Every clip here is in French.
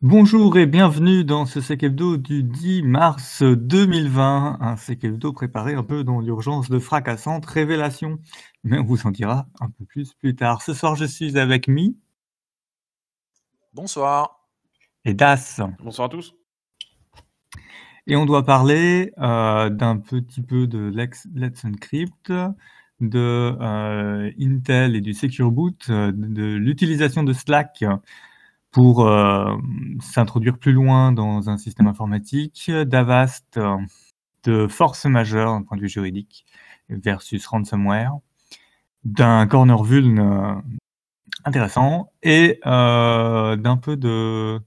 Bonjour et bienvenue dans ce Sec Hebdo du 10 mars 2020, un Sec Hebdo préparé un peu dans l'urgence de fracassantes révélations, mais on vous en dira un peu plus plus tard. Ce soir, je suis avec Mi Bonsoir. et Das, Bonsoir à tous. et on doit parler euh, d'un petit peu de Let's Encrypt, de euh, Intel et du Secure Boot, euh, de l'utilisation de Slack pour euh, s'introduire plus loin dans un système informatique, d'Avast, euh, de force majeure d'un point de vue juridique versus ransomware, d'un corner vuln euh, intéressant et d'un peu de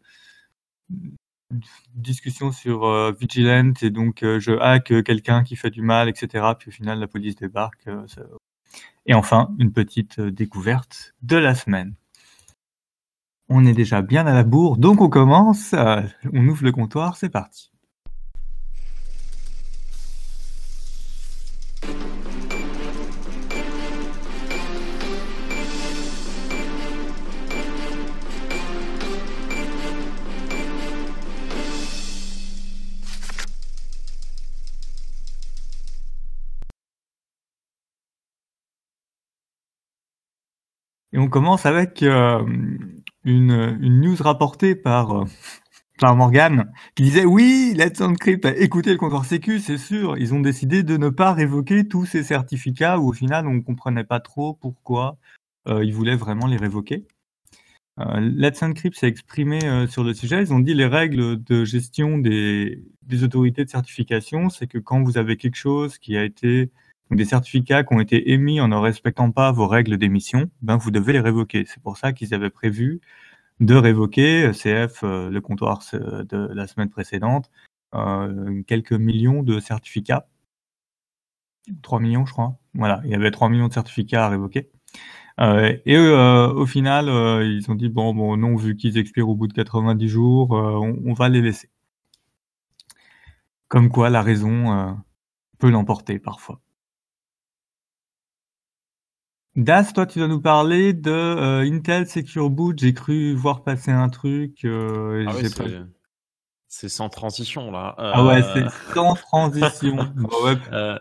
discussion sur Vigilant et donc je hack quelqu'un qui fait du mal, etc. Puis au final la police débarque. Et enfin, une petite découverte de la semaine. On est déjà bien à la bourre, donc on commence. euh, on ouvre le comptoir, c'est parti. Et on commence avec euh, une, news rapportée par, euh, par Morgan qui disait oui, Let's Encrypt a écouté le comptoir sécu, c'est sûr. Ils ont décidé de ne pas révoquer tous ces certificats où au final on ne comprenait pas trop pourquoi euh, ils voulaient vraiment les révoquer. Euh, Let's Encrypt s'est exprimé sur le sujet. Ils ont dit les règles de gestion des, autorités de certification, c'est que quand vous avez quelque chose qui a été des certificats qui ont été émis en ne respectant pas vos règles d'émission, ben vous devez les révoquer. C'est pour ça qu'ils avaient prévu de révoquer euh, CF, euh, le comptoir euh, de la semaine précédente, quelques millions de certificats. 3 millions, je crois. Voilà, il y avait 3 millions de certificats à révoquer. Et au final, ils ont dit bon, bon, non, vu qu'ils expirent au bout de 90 jours, on, va les laisser. Comme quoi, la raison peut l'emporter parfois. Das, toi, tu dois nous parler de euh, Intel Secure Boot. J'ai cru voir passer un truc. euh, Ah j'ai c'est, pas- c'est sans transition là. Ah ouais, Euh, c'est sans transition. Bah ouais,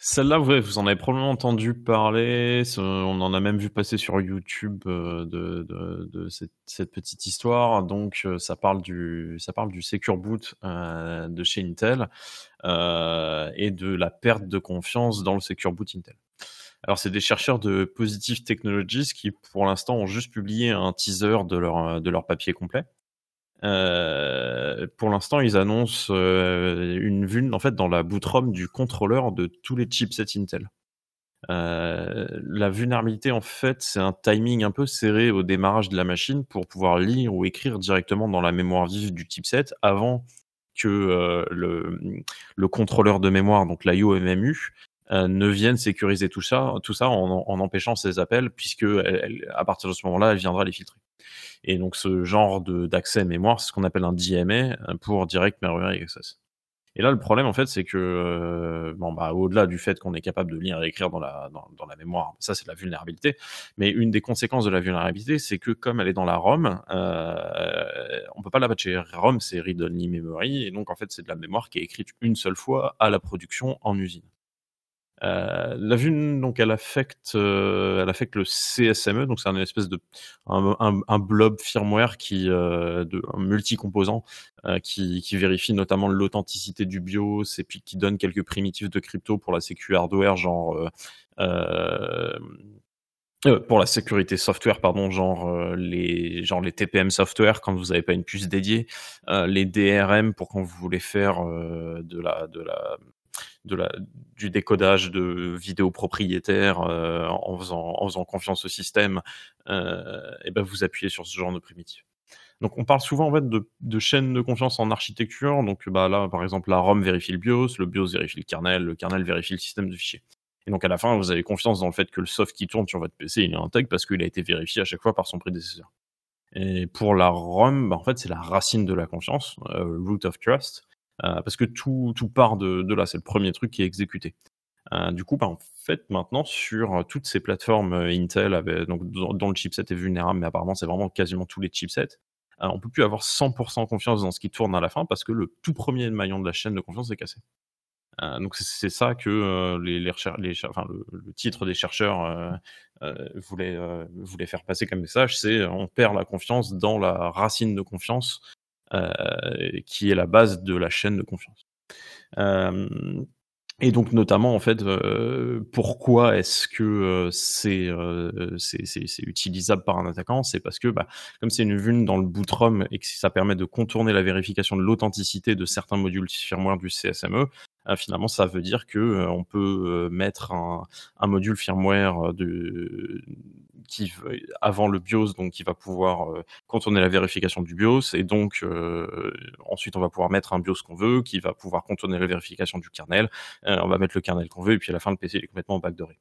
Celle-là, ouais, vous en avez probablement entendu parler. On en a même vu passer sur YouTube de, de, de cette, cette petite histoire. Donc, ça parle du, ça parle du Secure Boot de chez Intel et de la perte de confiance dans le Secure Boot Intel. Alors, c'est des chercheurs de Positive Technologies qui, pour l'instant, ont juste publié un teaser de leur, leur papier complet. Euh, pour l'instant, ils annoncent euh, une vulne en fait dans la boot ROM du contrôleur de tous les chipsets Intel. Euh, la vulnérabilité, en fait, c'est un timing un peu serré au démarrage de la machine pour pouvoir lire ou écrire directement dans la mémoire vive du chipset avant que euh, le, le contrôleur de mémoire, donc l'IO-MMU, euh, ne vienne sécuriser tout ça, tout ça en, en empêchant ces appels, puisque elle- elle- à partir de ce moment-là, elle viendra les filtrer. Et donc ce genre d'accès mémoire, c'est ce qu'on appelle un DMA euh, pour Direct Memory Access. Et là, le problème, en fait, c'est que, euh, bon, bah, au-delà du fait qu'on est capable de lire et écrire dans la, dans, la mémoire, ça, c'est la vulnérabilité. Mais une des conséquences de la vulnérabilité, c'est que comme elle est dans la ROM, euh, on peut pas la patcher. ROM, c'est Read Only Memory, et donc, en fait, c'est de la mémoire qui est écrite une seule fois à la production en usine. Euh, la vuln, donc, elle affecte, euh, elle affecte le CSME, donc c'est un espèce de un, blob firmware qui, euh, de, multi-composant euh, qui, qui vérifie notamment l'authenticité du BIOS et qui donne quelques primitives de crypto pour la sécu hardware, genre pour la sécurité software, pardon, genre les genre les TPM software quand vous n'avez pas une puce dédiée, les DRM pour quand vous voulez faire de la de la de la, du décodage de vidéos propriétaires euh, en, faisant, en confiance au système, euh, et ben vous appuyez sur ce genre de primitif. Donc on parle souvent en fait de, de chaînes de confiance en architecture. Donc bah là par exemple la ROM vérifie le BIOS, le BIOS vérifie le kernel, le kernel vérifie le système de fichiers. Et donc à la fin vous avez confiance dans le fait que le soft qui tourne sur votre PC il est intègre parce qu'il a été vérifié à chaque fois par son prédécesseur. Et pour la ROM, bah, en fait c'est la racine de la confiance, euh, root of trust. Euh, parce que tout, part de, là, c'est le premier truc qui est exécuté. Euh, du coup, bah, en fait, maintenant, sur toutes ces plateformes euh, Intel, donc, dont, le chipset est vulnérable, mais apparemment, c'est vraiment quasiment tous les chipsets, on on peut plus avoir 100% confiance dans ce qui tourne à la fin parce que le tout premier maillon de la chaîne de confiance est cassé. donc c'est ça que le, titre des chercheurs voulait faire passer comme message, c'est on perd la confiance dans la racine de confiance qui est la base de la chaîne de confiance. Et donc notamment en fait, euh, pourquoi est-ce que euh, c'est, euh, utilisable par un attaquant? C'est parce que bah, comme c'est une vulne dans le bootrom et que ça permet de contourner la vérification de l'authenticité de certains modules firmware du CSME, euh, finalement, ça veut dire que euh, peut euh, mettre un, module firmware qui avant le BIOS, donc qui va pouvoir contourner la vérification du BIOS, et donc ensuite on va pouvoir mettre un BIOS qu'on veut, qui va pouvoir contourner la vérification du kernel. on va mettre le kernel qu'on veut, et puis à la fin le PC est complètement backdooré.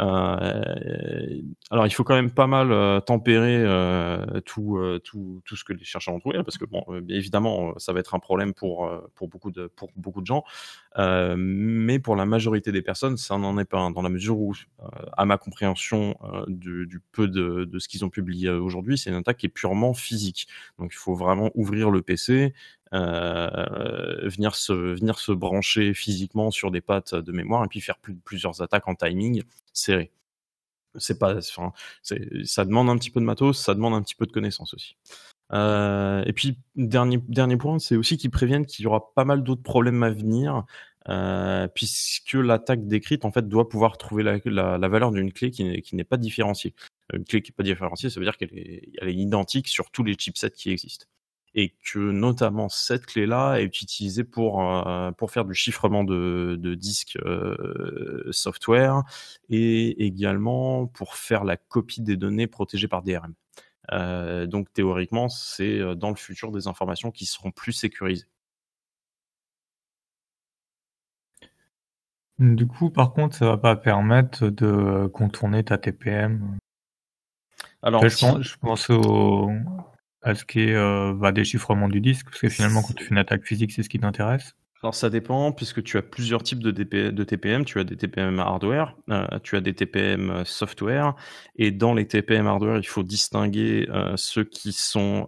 Euh, alors, il faut quand même pas mal euh, tempérer euh, tout, tout, tout, ce que les chercheurs ont trouvé, parce que, bon, évidemment, ça va être un problème pour, pour, beaucoup, de, pour beaucoup de gens, mais pour la majorité des personnes, ça n'en est pas un, dans la mesure où, à ma compréhension du, peu de, de ce qu'ils ont publié aujourd'hui, c'est une attaque qui est purement physique. Donc, il faut vraiment ouvrir le PC, euh, venir, se, venir se brancher physiquement sur des pattes de mémoire et puis faire plus, plusieurs attaques en timing serré. C'est pas, ça demande un petit peu de matos, ça demande un petit peu de connaissances aussi. Euh, et puis dernier dernier point, c'est aussi qu'ils préviennent qu'il y aura pas mal d'autres problèmes à venir, euh, puisque l'attaque décrite en fait doit pouvoir trouver la, la, valeur d'une clé qui n'est pas différenciée. Une clé qui n'est pas différenciée, ça veut dire qu'elle est, est identique sur tous les chipsets qui existent et que notamment cette clé-là est utilisée pour, euh, pour faire du chiffrement de, de disques euh, software et également pour faire la copie des données protégées par DRM. Euh, donc théoriquement, c'est dans le futur des informations qui seront plus sécurisées. Du coup, par contre, ça va pas permettre de contourner ta TPM. Alors, je, pense, je pense au, à ce qui est euh, bah, déchiffrement du disque Parce que finalement, quand tu fais une attaque physique, c'est ce qui t'intéresse alors ça dépend, puisque tu as plusieurs types de, TPM. Tu as des TPM hardware, euh, tu as des TPM euh, software, et dans les TPM hardware, il faut distinguer ceux qui sont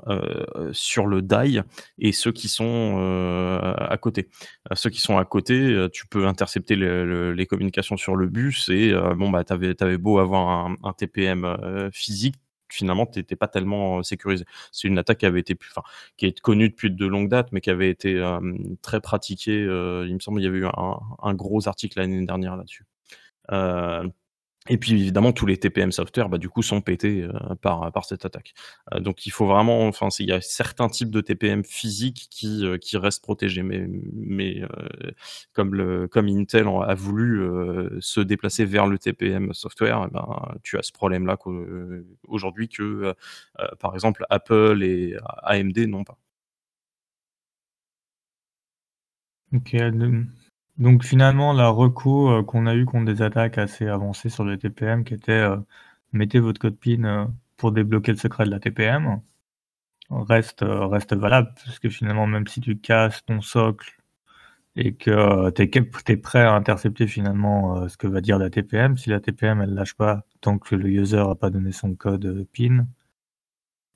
sur le die et ceux qui sont à côté. ceux qui sont à côté, tu peux intercepter les communications sur le bus, et bon bah t'avais avais beau avoir un TPM physique, finalement tu n'étais pas tellement sécurisé. C'est une attaque qui avait été, enfin, qui est connue depuis de longues dates, mais qui avait été très pratiquée. il me semble qu'il y avait eu un gros article l'année dernière là-dessus. Et puis évidemment, tous les TPM software, bah, du coup, sont pétés euh, par, par cette attaque. Euh, donc il faut vraiment, enfin, il y a certains types de TPM physiques qui, euh, qui restent protégés, mais, mais comme, le, comme Intel a voulu se déplacer vers le TPM software, eh ben, tu as ce problème-là aujourd'hui que, par exemple, Apple et AMD n'ont pas. Ok, donc finalement, la reco euh, qu'on a eu contre des attaques assez avancées sur le TPM, qui était euh, mettez votre code PIN euh, pour débloquer le secret de la TPM, reste, reste valable, parce que finalement, même si tu casses ton socle et que tu es, prêt à intercepter finalement ce que va dire la TPM, si la TPM elle lâche pas tant que le user n'a pas donné son code PIN,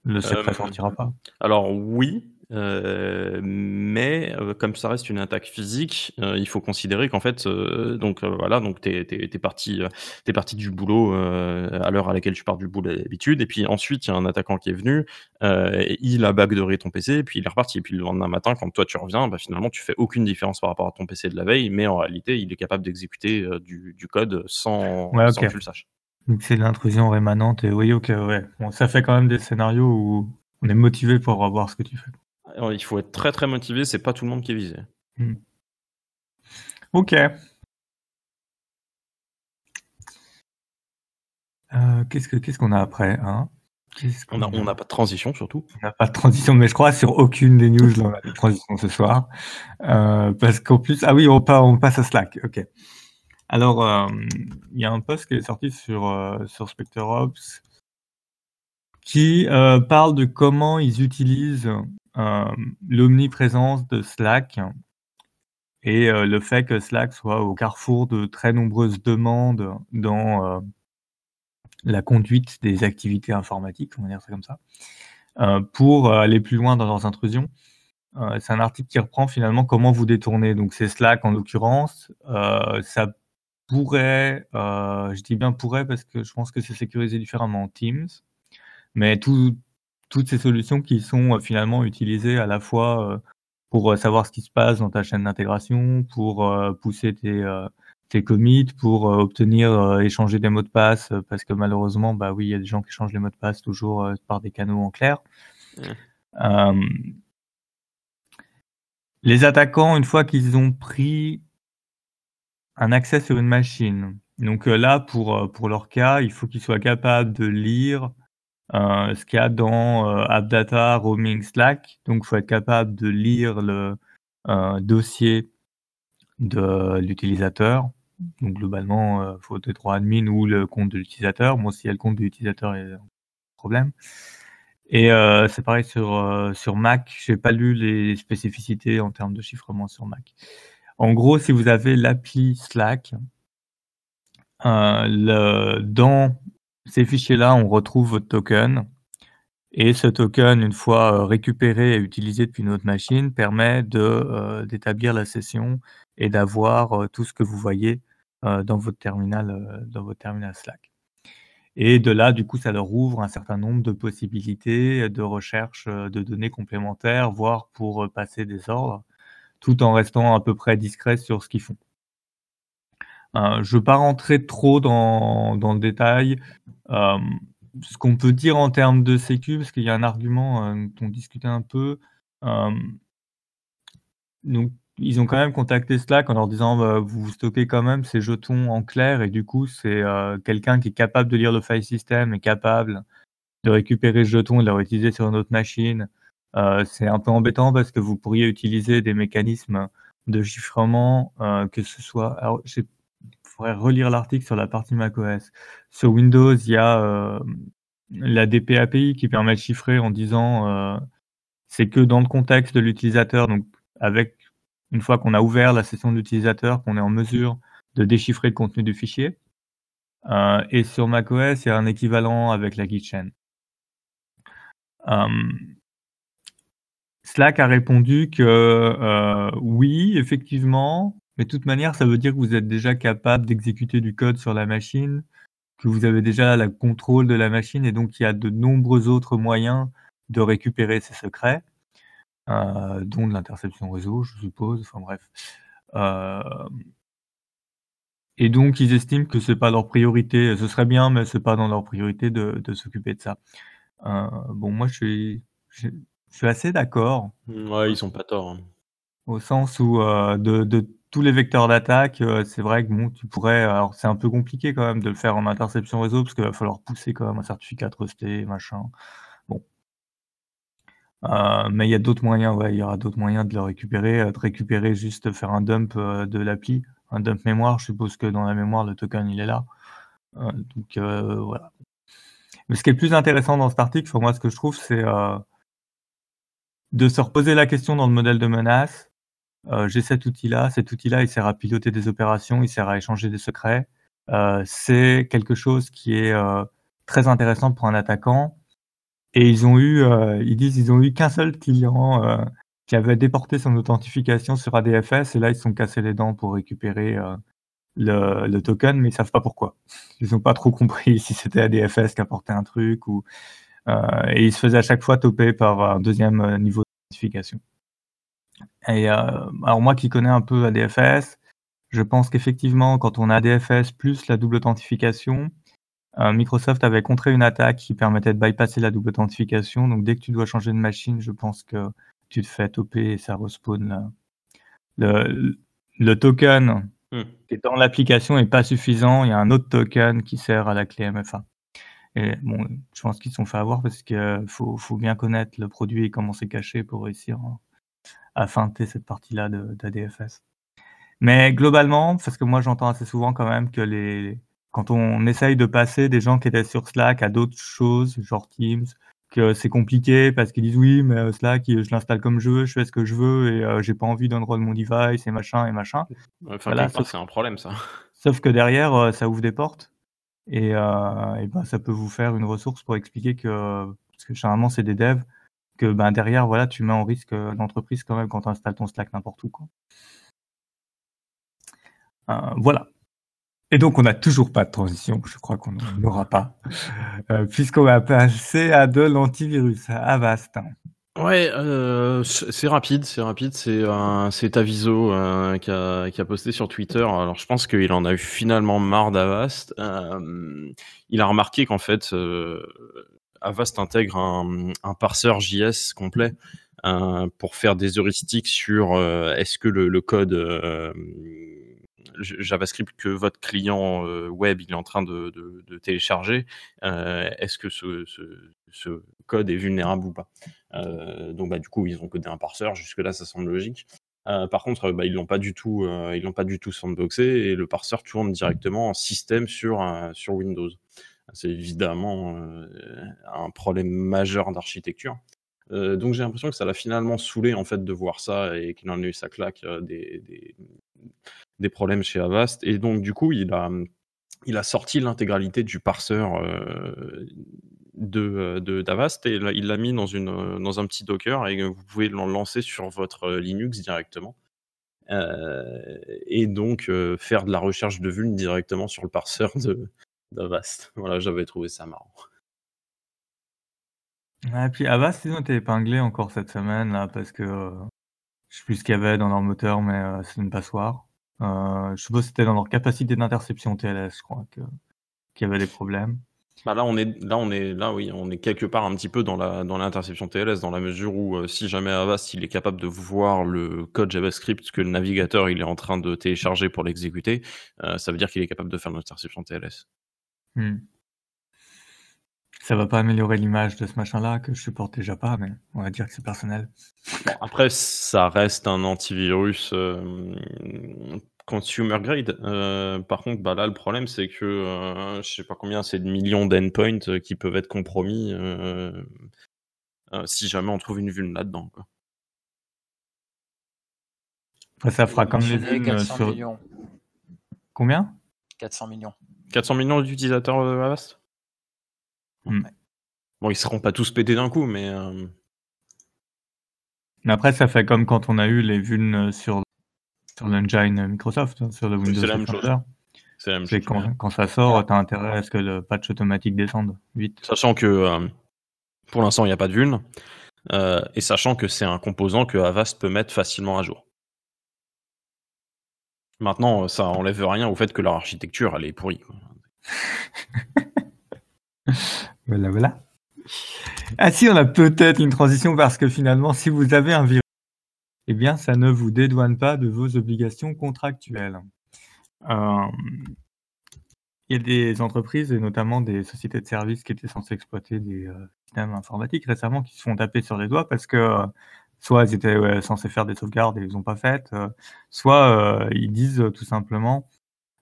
le secret ne sortira pas. Alors oui, mais euh, comme ça reste une attaque physique, euh, il faut considérer qu'en fait, donc voilà, donc t'es es, parti, t'es parti du boulot à l'heure à laquelle tu pars du boulot d'habitude, et puis ensuite il y a un attaquant qui est venu, il a backdooré ton PC, et puis il est reparti, et puis le lendemain matin, quand toi tu reviens, bah, finalement tu fais aucune différence par rapport à ton PC de la veille, mais en réalité il est capable d'exécuter du, du, code sans, sans que tu le saches. Donc c'est l'intrusion rémanente, et oui, ok, ouais. Bon, ça fait quand même des scénarios où on est motivé pour voir ce que tu fais il faut être très très motivé, c'est pas tout le monde qui est visé. Hmm. Ok. Euh, qu'est-ce qu'on a après hein? On n'a pas de transition surtout. On n'a pas de transition, mais je crois sur aucune des news dans la transition ce soir. Euh, parce qu'en plus, ah oui, on, passe à Slack. Ok. Alors, euh, il y a un post qui est sorti sur, sur SpectreOps qui parle de comment ils utilisent l'omniprésence de Slack et euh, le fait que Slack soit au carrefour de très nombreuses demandes dans euh, la conduite des activités informatiques, on va dire ça comme ça. pour aller plus loin dans leurs intrusions. c'est un article qui reprend finalement comment vous détourner. Donc c'est Slack en l'occurrence. ça pourrait, je dis bien pourrait parce que je pense que c'est sécurisé différemment en Teams, mais toutes ces solutions qui sont finalement utilisées à la fois pour savoir ce qui se passe dans ta chaîne d'intégration, pour pousser tes, tes commits, pour obtenir, échanger des mots de passe, parce que malheureusement, bah oui, il y a des gens qui changent les mots de passe toujours par des canaux en clair. les attaquants, une fois qu'ils ont pris un accès sur une machine, donc là, pour, pour leur cas, il faut qu'ils soient capables de lire euh, ce qu'il y a dans euh, AppData, Roaming, Slack. Donc, il faut être capable de lire le euh, dossier de l'utilisateur. Donc, globalement, il faut être admin ou le compte de l'utilisateur. Moi, s'il y a le compte de l'utilisateur, il y a un problème. Et c'est pareil sur, sur Mac. J'ai pas lu les spécificités en termes de chiffrement sur Mac. En gros, si vous avez l'appli Slack, le, dans ces fichiers-là, on retrouve votre token. Et ce token, une fois euh, récupéré et utilisé depuis notre machine, permet euh, d'établir la session et d'avoir euh, tout ce que vous voyez dans votre terminal, dans votre terminal Slack. Et de là, du coup, ça leur ouvre un certain nombre de possibilités de recherche de données complémentaires, voire pour passer des ordres, tout en restant à peu près discret sur ce qu'ils font. je ne veux pas rentrer trop dans le détail. Euh, ce qu'on peut dire en termes de sécu, parce qu'il y a un argument euh, dont on discutait un peu. Euh, donc, ils ont quand même contacté Slack en leur disant bah, vous stockez quand même ces jetons en clair et du coup c'est quelqu'un qui est capable de lire le file system et capable de récupérer ce jeton et de le réutiliser sur une autre machine. c'est un peu embêtant parce que vous pourriez utiliser des mécanismes de chiffrement, que ce soit. Faudrait relire l'article sur la partie macOS. Sur Windows, il y a euh, la DPAPI qui permet de chiffrer en disant euh, c'est que dans le contexte de l'utilisateur, donc avec une fois qu'on a ouvert la session de l'utilisateur, qu'on est en mesure de déchiffrer le contenu du fichier. Euh, et sur macOS, il y a un équivalent avec la keychain. Slack a répondu que oui, effectivement, mais de toute manière, ça veut dire que vous êtes déjà capable d'exécuter du code sur la machine, que vous avez déjà le contrôle de la machine et donc il y a de nombreux autres moyens de récupérer ces secrets, euh, dont de l'interception réseau, je suppose, enfin bref. Euh, et donc ils estiment que c'est pas leur priorité, ce serait bien, mais c'est pas dans leur priorité de, s'occuper de ça. Euh, bon, moi je suis, je, suis assez d'accord. Ouais, ils sont pas tort. Hein. Au sens où de, de tous les vecteurs d'attaque, euh, c'est vrai que bon, tu pourrais. Alors, c'est un peu compliqué quand même de le faire en interception réseau parce qu'il va falloir pousser quand même un certificat trusté, machin. Bon. Euh, mais il y a d'autres moyens, il y aura d'autres moyens de le récupérer, euh, de récupérer juste faire un dump de l'appli, un dump mémoire. Je suppose que dans la mémoire, le token il est là. donc voilà. Mais ce qui est le plus intéressant dans cet article, pour moi, ce que je trouve, c'est de se reposer la question dans le modèle de menace euh, j'ai cet outil-là, cet outil-là, il sert à piloter des opérations, il sert à échanger des secrets. Euh, c'est quelque chose qui est euh, très intéressant pour un attaquant. Et ils ont eu, ils disent, ils ont eu qu'un seul client qui avait déporté son authentification sur ADFS et là ils se sont cassés les dents pour récupérer le, token, mais ils savent pas pourquoi. Ils n'ont pas trop compris si c'était ADFS qui apportait un truc ou et ils se faisaient à chaque fois toper par un deuxième niveau d'authentification. Et euh, alors moi qui connais un peu ADFS, je pense qu'effectivement, quand on a ADFS plus la double authentification, euh, Microsoft avait contré une attaque qui permettait de bypasser la double authentification. Donc dès que tu dois changer de machine, je pense que tu te fais toper et ça respawn. Le, le token hmm. qui est dans l'application n'est pas suffisant. Il y a un autre token qui sert à la clé MFA. Et bon, je pense qu'ils se sont fait avoir parce qu'il faut, faut, bien connaître le produit et comment c'est caché pour réussir à feinter cette partie-là d'ADFS. Mais globalement, parce que moi j'entends assez souvent quand même que les quand on essaye de passer des gens qui étaient sur Slack à d'autres choses, genre Teams, que c'est compliqué parce qu'ils disent oui, mais euh, Slack, je l'installe comme je veux, je fais ce que je veux et euh, j'ai pas envie d'enroll mon device et machin et machin. Enfin, c'est un problème ça. Sauf que derrière, euh, ça ouvre des portes et, et ben, ça peut vous faire une ressource pour expliquer que Parce que généralement, c'est des devs que ben, derrière, voilà, tu mets en risque l'entreprise quand même quand tu installes ton Slack n'importe où. Quoi. voilà. Et donc, on n'a toujours pas de transition. Je crois qu'on n'en aura pas. Puisqu'on va passer à de l'antivirus, Avast. Ouais, euh, c'est rapide, c'est rapide. C'est euh, qui, a, qui a posté sur Twitter. Alors je pense qu'il en a eu finalement marre d'Avast. Euh, il a remarqué qu'en fait euh, Avast intègre un, parseur JS complet euh, pour faire des heuristiques sur euh, est-ce que le, code JavaScript que votre client euh, web est en train de, télécharger, euh, est-ce que ce, code est vulnérable ou pas? Euh, Donc bah, du coup ils ont codé un parseur, jusque là ça semble logique. par contre, bah, ils l'ont pas du tout, ils l'ont pas du tout sandboxé et le parseur tourne directement en système sur Windows. C'est évidemment un problème majeur d'architecture. donc j'ai l'impression que ça l'a finalement saoulé en fait de voir ça et qu'il en a eu sa claque des, des problèmes chez Avast. Et donc, du coup, il a, il a sorti l'intégralité du parseur euh, de, de d'Avast et il l'a mis dans, une, dans un petit Docker et vous pouvez le lancer sur votre Linux directement. Euh, et donc euh, faire de la recherche de vuln directement sur le parseur de, d'Avast. Voilà, j'avais trouvé ça marrant. et puis Avast, ils ont été épinglés encore cette semaine là parce que je sais plus ce qu'il y avait dans leur moteur, mais c'est une passoire. Euh, je suppose que c'était dans leur capacité d'interception TLS, je crois, qu'il y avait des problèmes. Bah là, on est, là, on est, là, oui, on est quelque part un petit peu dans la, dans l'interception TLS, dans la mesure où euh, si jamais Avast il est capable de voir le code JavaScript que le navigateur il est en train de télécharger pour l'exécuter, euh, ça veut dire qu'il est capable de faire l'interception TLS. Hmm. Ça va pas améliorer l'image de ce machin-là que je supporte déjà pas, mais on va dire que c'est personnel. Après, ça reste un antivirus euh, consumer grade. Euh, par contre, bah là, le problème, c'est que euh, je sais pas combien, c'est de millions d'endpoints qui peuvent être compromis si jamais on trouve une vulne là-dedans. Après, ça fera comme les vulnes sur... Millions. Combien? 400 millions. 400 millions d'utilisateurs Avast Hmm. Bon, ils seront pas tous pétés d'un coup, mais. Euh, mais après, ça fait comme quand on a eu les vulnes sur, sur l'engine Microsoft, hein, sur le Windows C'est la même chose. C'est la même chose. Quand, quand, ça sort, tu as intérêt à ce que le patch automatique descende vite. Sachant que euh, pour l'instant, il n'y a pas de vulne, euh, et sachant que c'est un composant que Avast peut mettre facilement à jour. Maintenant, ça enlève rien au fait que leur architecture, elle est pourrie. Voilà, voilà. Ah si, on a peut-être une transition parce que finalement, si vous avez un virus, eh bien, ça ne vous dédouane pas de vos obligations contractuelles. Euh, il y a des entreprises et notamment des sociétés de services qui étaient censées exploiter des euh, systèmes informatiques récemment qui se font taper sur les doigts parce que euh, soit ils étaient censés faire des sauvegardes et ils n'ont pas fait, soit ils disent tout simplement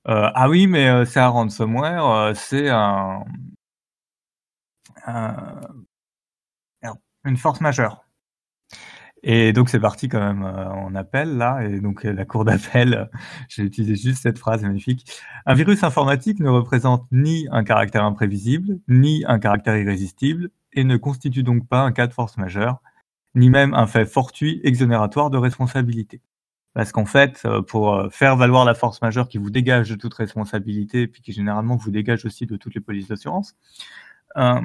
ah oui mais c'est un ransomware, c'est un une force majeure. Et donc c'est parti quand même euh, en appel là, et donc euh, la cour d'appel, euh, j'ai utilisé juste cette phrase magnifique. Un virus informatique ne représente ni un caractère imprévisible, ni un caractère irrésistible, et ne constitue donc pas un cas de force majeure, ni même un fait fortuit exonératoire de responsabilité. Parce qu'en fait, pour faire valoir la force majeure qui vous dégage de toute responsabilité, puis qui généralement vous dégage aussi de toutes les polices d'assurance, euh,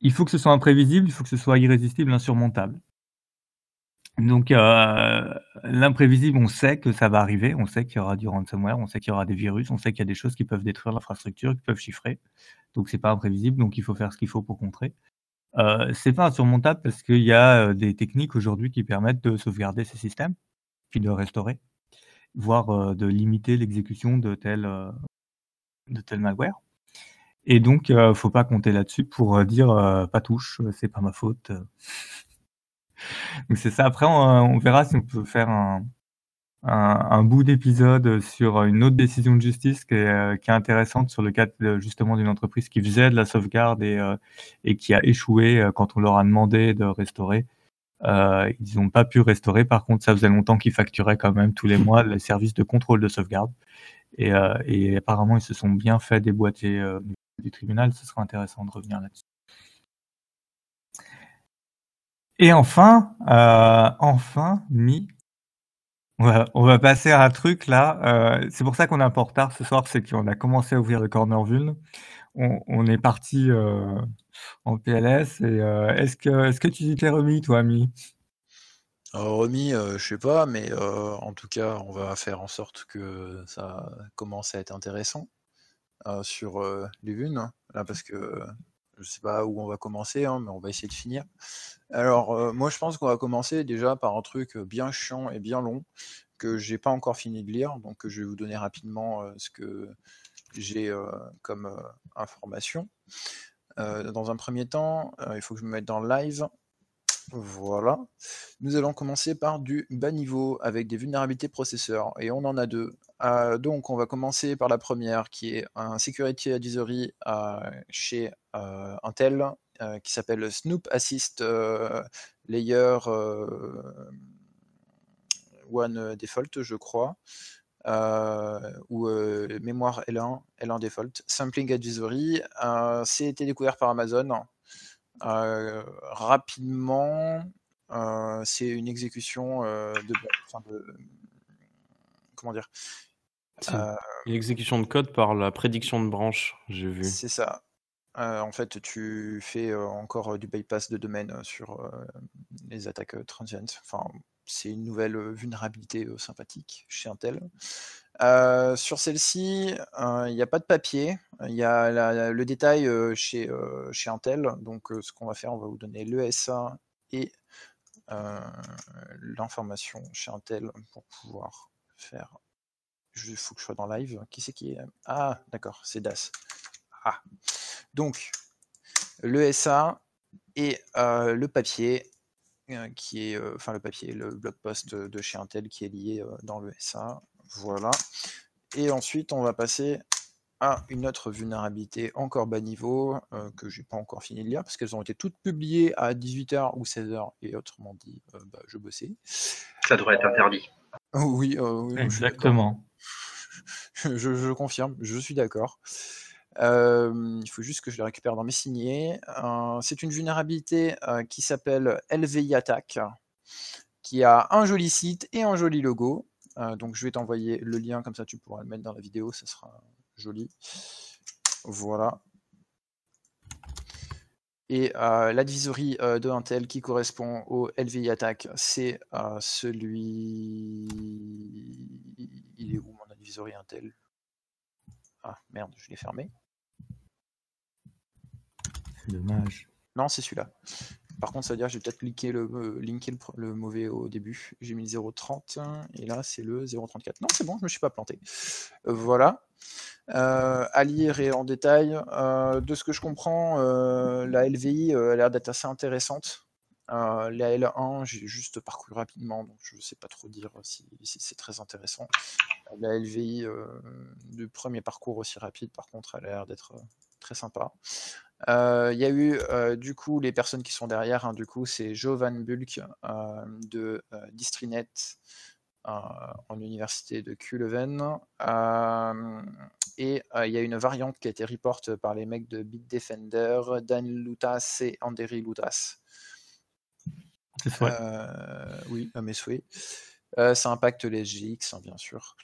il faut que ce soit imprévisible, il faut que ce soit irrésistible, insurmontable. Donc euh, l'imprévisible, on sait que ça va arriver, on sait qu'il y aura du ransomware, on sait qu'il y aura des virus, on sait qu'il y a des choses qui peuvent détruire l'infrastructure, qui peuvent chiffrer. Donc c'est pas imprévisible, donc il faut faire ce qu'il faut pour contrer. Euh, c'est pas insurmontable parce qu'il y a euh, des techniques aujourd'hui qui permettent de sauvegarder ces systèmes, puis de restaurer, voire euh, de limiter l'exécution de tel, de tel malware. Et donc, euh, faut pas compter là-dessus pour euh, dire euh, pas touche, c'est pas ma faute. donc c'est ça. Après, on, verra si on peut faire un, un, bout d'épisode sur une autre décision de justice qui est, est intéressante sur le cas justement d'une entreprise qui faisait de la sauvegarde et, et qui a échoué quand on leur a demandé de restaurer. ils n'ont pas pu restaurer. Par contre, ça faisait longtemps qu'ils facturaient quand même tous les mois les services de contrôle de sauvegarde. Et, apparemment, ils se sont bien fait déboîter du tribunal, ce sera intéressant de revenir là-dessus. Et enfin, euh, enfin, Mi. On va, passer à un truc là. euh, c'est pour ça qu'on est un peu en retard ce soir, c'est qu'on a commencé à ouvrir le corner vuln. On, on est parti euh, en PLS. Euh, est-ce que, est-ce que tu t'es remis, toi, Mi Euh, remis, euh, je sais pas, mais en tout cas, on va faire en sorte que ça commence à être intéressant sur les vunes, là, parce que je sais pas où on va commencer, hein, mais on va essayer de finir. Alors, euh, moi, je pense qu'on va commencer déjà par un truc bien chiant et bien long que j'ai pas encore fini de lire, donc je vais vous donner rapidement euh, ce que j'ai euh, comme euh, information. Euh, dans un premier temps, euh, il faut que je me mette dans le live. Voilà. Nous allons commencer par du bas niveau avec des vulnérabilités processeurs et on en a deux. Euh, donc on va commencer par la première qui est un security advisory euh, chez euh, Intel euh, qui s'appelle Snoop Assist euh, Layer euh, One Default je crois. Euh, ou euh, mémoire L1, L1 default, sampling advisory, euh, été découvert par Amazon. Rapidement, c'est une exécution de, enfin de, comment dire C'est une exécution de code par la prédiction de branche, j'ai vu. C'est ça. Euh, en fait, tu fais euh, encore du bypass de domaine sur euh, les attaques euh, transientes. Enfin, c'est une nouvelle euh, vulnérabilité euh, sympathique chez Intel. Euh, sur celle-ci, il n'y a pas de papier. Il y a le détail euh, chez, euh, chez Intel. Donc, euh, ce qu'on va faire, on va vous donner l'ESA et euh, l'information chez Intel pour pouvoir faire. Il faut que je sois dans live. Qui c'est qui est? Ah, d'accord, c'est DAS. Ah. Donc, l'ESA et euh, le papier euh, qui est, euh, enfin le papier, le blog post de, chez Intel qui est lié euh, dans l'ESA. Voilà. Et ensuite, on va passer à une autre vulnérabilité encore bas niveau euh, que j'ai pas encore fini de lire parce qu'elles ont été toutes publiées à 18h ou 16h et autrement dit, euh, bah, je bossais. Ça devrait être interdit. Oui, euh, oui. Exactement. je, je confirme, je suis d'accord. Il faut juste que je les récupère dans mes signés. C'est une vulnérabilité qui s'appelle LVI Attack, qui a un joli site et un joli logo. Donc je vais t'envoyer le lien, comme ça tu pourras le mettre dans la vidéo, ça sera joli. Voilà. Et l'advisory de Intel qui correspond au LVI Attack, c'est celui. Il est où mon advisory Intel? Ah merde, je l'ai fermé. Dommage. Non, c'est celui-là. Par contre, ça veut dire que j'ai peut-être linké le, euh, linké le, le mauvais au début. J'ai mis le 0.30 et là c'est le 0.34. Non, c'est bon, je me suis pas planté. Euh, voilà. À lire et en détail. Euh, de ce que je comprends, la LVI a l'air d'être assez intéressante. La L1, j'ai juste parcouru rapidement, donc je ne sais pas trop dire si, c'est très intéressant. La LVI, du premier parcours aussi rapide, par contre, a l'air d'être très sympa. Euh, Il y a eu euh, du coup les personnes qui sont derrière, hein, du coup c'est Joe Van Bulk euh, de Distrinet en université de. Euh, et il y a une variante qui a été report par les mecs de Bitdefender, Dan Lutas et Anderi Lutas. C'est. Euh, oui, à mes souhaits. Ça impacte les SGX, hein, bien sûr.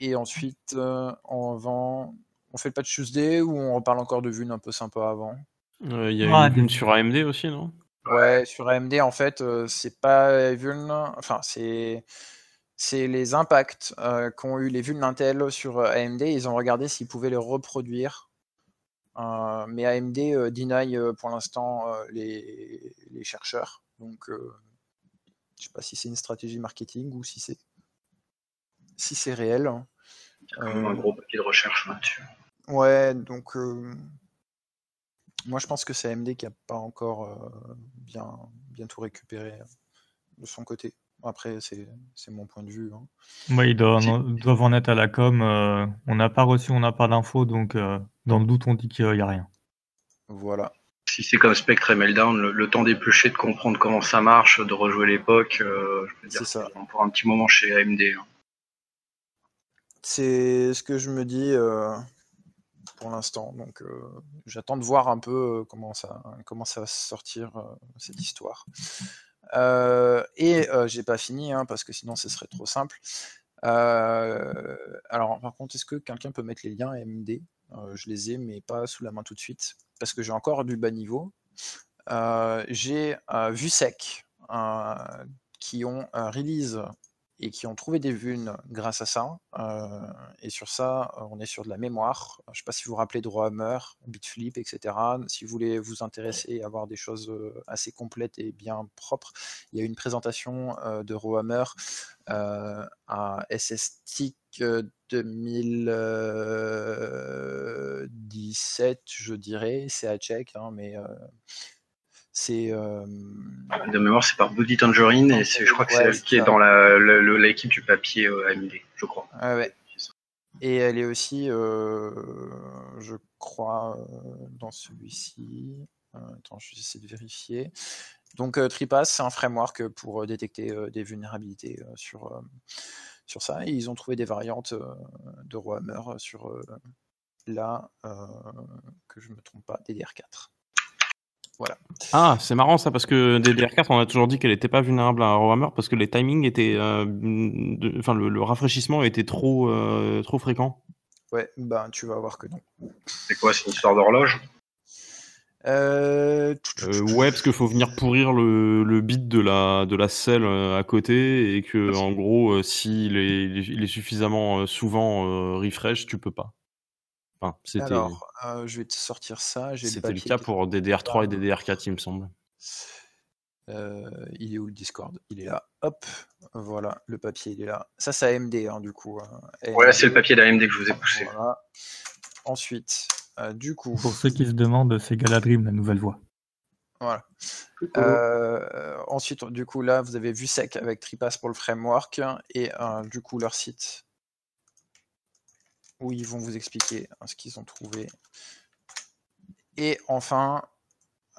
Et ensuite, on vend. On fait le patch Tuesday ou on reparle encore de Vune un peu sympa avant? Euh, Il y a Ah, une sur AMD aussi, non? Ouais, sur AMD, en fait, euh, c'est pas Vuln, enfin, c'est c'est les impacts euh, qu'ont eu les Vuln Intel sur euh, AMD. Ils ont regardé s'ils pouvaient les reproduire. Euh, mais AMD euh, deny euh, pour l'instant euh, les, les chercheurs. Donc, euh, je sais pas si c'est une stratégie marketing ou si c'est si c'est réel. hein. Il y a quand même un gros paquet de recherche là-dessus. Ouais, donc euh, moi je pense que c'est AMD qui a pas encore euh, bien, bien tout récupéré euh, de son côté. Après, c'est c'est mon point de vue. hein. Ouais, ils doivent, en- doivent en être à la com. euh, on n'a pas reçu, on n'a pas d'infos, donc euh, dans le doute, on dit qu'il n'y a rien. Voilà. Si c'est comme Spectre et Meltdown, le, le temps d'éplucher, de comprendre comment ça marche, de rejouer l'époque, euh, je peux dire C'est ça. pour un petit moment chez AMD. hein. C'est ce que je me dis. Euh, pour l'instant. Donc j'attends de voir un peu comment ça, comment ça va sortir cette histoire. et j'ai pas fini hein, parce que sinon ce serait trop simple. alors par contre, est-ce que quelqu'un peut mettre les liens MD Je les ai, mais pas sous la main tout de suite parce que j'ai encore du bas niveau. j'ai vu sec qui ont release et qui ont trouvé des vunes grâce à ça. Euh, et sur ça, on est sur de la mémoire. Je ne sais pas si vous vous rappelez de Rohammer, Bitflip, etc. Si vous voulez vous intéresser et avoir des choses euh, assez complètes et bien propres, il y a une présentation euh, de Rohammer à SSTIC 2017, je dirais. C'est à check, hein, mais c'est. De mémoire, c'est par Body Tangerine et je crois que c'est elle qui est dans l'équipe du papier euh, AMD, je crois. ouais. Et elle est aussi, je crois, dans celui-ci. attends, je vais essayer de vérifier. Donc, Tripass, c'est un framework pour détecter des vulnérabilités sur, sur ça. Et ils ont trouvé des variantes de Rohammer sur là, que je ne me trompe pas, DDR4. Voilà. Ah, c'est marrant ça, parce que DDR4, on a toujours dit qu'elle n'était pas vulnérable à Rohammer parce que les timings étaient. Euh, enfin, le, rafraîchissement était trop, euh, trop fréquent. Ouais, ben tu vas voir que non. C'est quoi, c'est une histoire d'horloge? Euh... ouais, parce qu'il faut venir pourrir le, le bit de la, de la selle à côté et que, en gros, s'il est, il est suffisamment souvent refresh, tu peux pas. Alors, euh, je vais te sortir ça. C'était le, cas pour DDR3 et DDR4, il me semble. Euh, il est où le Discord? Il est là. Hop, voilà, le papier, il est là. Ça, c'est AMD, hein, du coup. Hein. Ouais, c'est le papier d'AMD que je vous ai poussé. Ensuite, euh, du coup. Pour ceux qui se demandent, c'est Galadrim, la nouvelle voix. Voilà. ensuite, du coup, là, vous avez vu sec avec Tripass pour le framework et du coup, leur site où ils vont vous expliquer hein, ce qu'ils ont trouvé. Et enfin,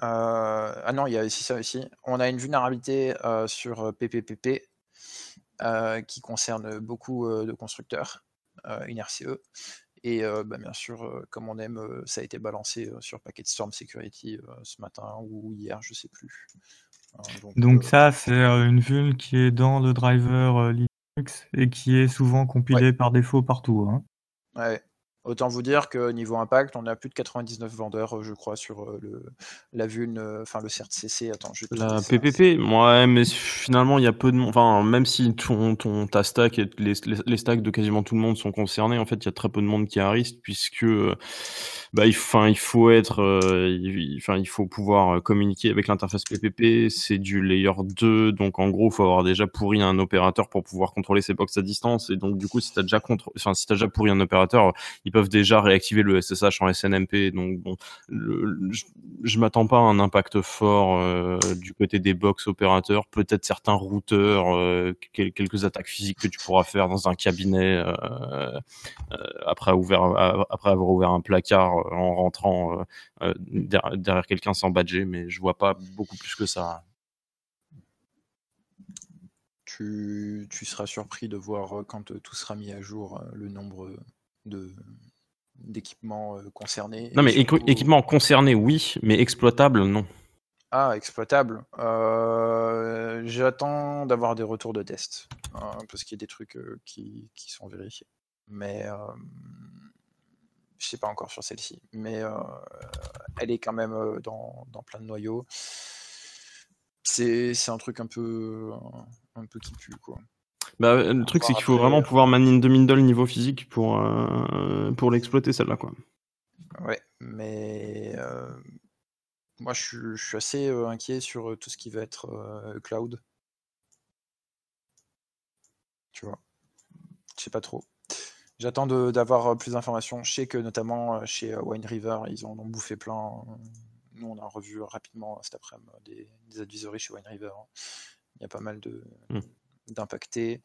euh, ah non, il y a aussi ça aussi. On a une vulnérabilité euh, sur PPPP euh, qui concerne beaucoup de constructeurs, une RCE. Et bah, bien sûr, comme on aime, ça a été balancé sur Packet Storm Security ce matin ou hier, je sais plus. Hein, donc, ça, c'est une vuln qui est dans le driver Linux et qui est souvent compilée par défaut partout. Hein. Ouais. Autant vous dire que niveau impact, on a plus de 99 vendeurs, je crois, sur euh, le, la vulne, euh, enfin le CRTCC. Attends, je La PPP, ouais, mais finalement, il y a peu de monde. Enfin, même si ton, ton, ta stack et les, les, stacks de quasiment tout le monde sont concernés, en fait, il y a très peu de monde qui arrive, puisque bah, il, il faut être, euh, enfin, il faut pouvoir communiquer avec l'interface PPP. C'est du layer 2, donc en gros, il faut avoir déjà pourri un opérateur pour pouvoir contrôler ses box à distance. Et donc, du coup, si tu as déjà enfin, si as déjà pourri un opérateur, il peuvent déjà réactiver le SSH en SNMP. Donc bon, je, m'attends pas à un impact fort euh, du côté des box opérateurs. Peut-être certains routeurs, euh, quelques attaques physiques que tu pourras faire dans un cabinet euh, après, ouvert, après avoir ouvert un placard en rentrant derrière, quelqu'un sans badger, mais je vois pas beaucoup plus que ça. Tu, seras surpris de voir quand tout sera mis à jour le nombre de, d'équipements euh, concernés. Non, mais équipements concernés, oui, mais exploitables, non. Ah, exploitable. Euh, j'attends d'avoir des retours de tests, hein, parce qu'il y a des trucs euh, qui, sont vérifiés. Mais je sais pas encore sur celle-ci. Mais elle est quand même dans, plein de noyaux. C'est un truc un peu, un peu qui pue, quoi. Bah, le truc, c'est qu'il faut vraiment pouvoir manier de Mindle niveau physique pour, euh, pour l'exploiter, celle-là. Quoi. Ouais, mais euh, moi, je, suis assez euh, inquiet sur tout ce qui va être cloud. Tu vois. Je sais pas trop. J'attends d'avoir plus d'informations. Je sais que notamment chez Wine River, ils en ont bouffé plein. Nous, on a revu rapidement cet après-midi des, des advisories chez Wine River. Il y a pas mal de, mmh d'impacter.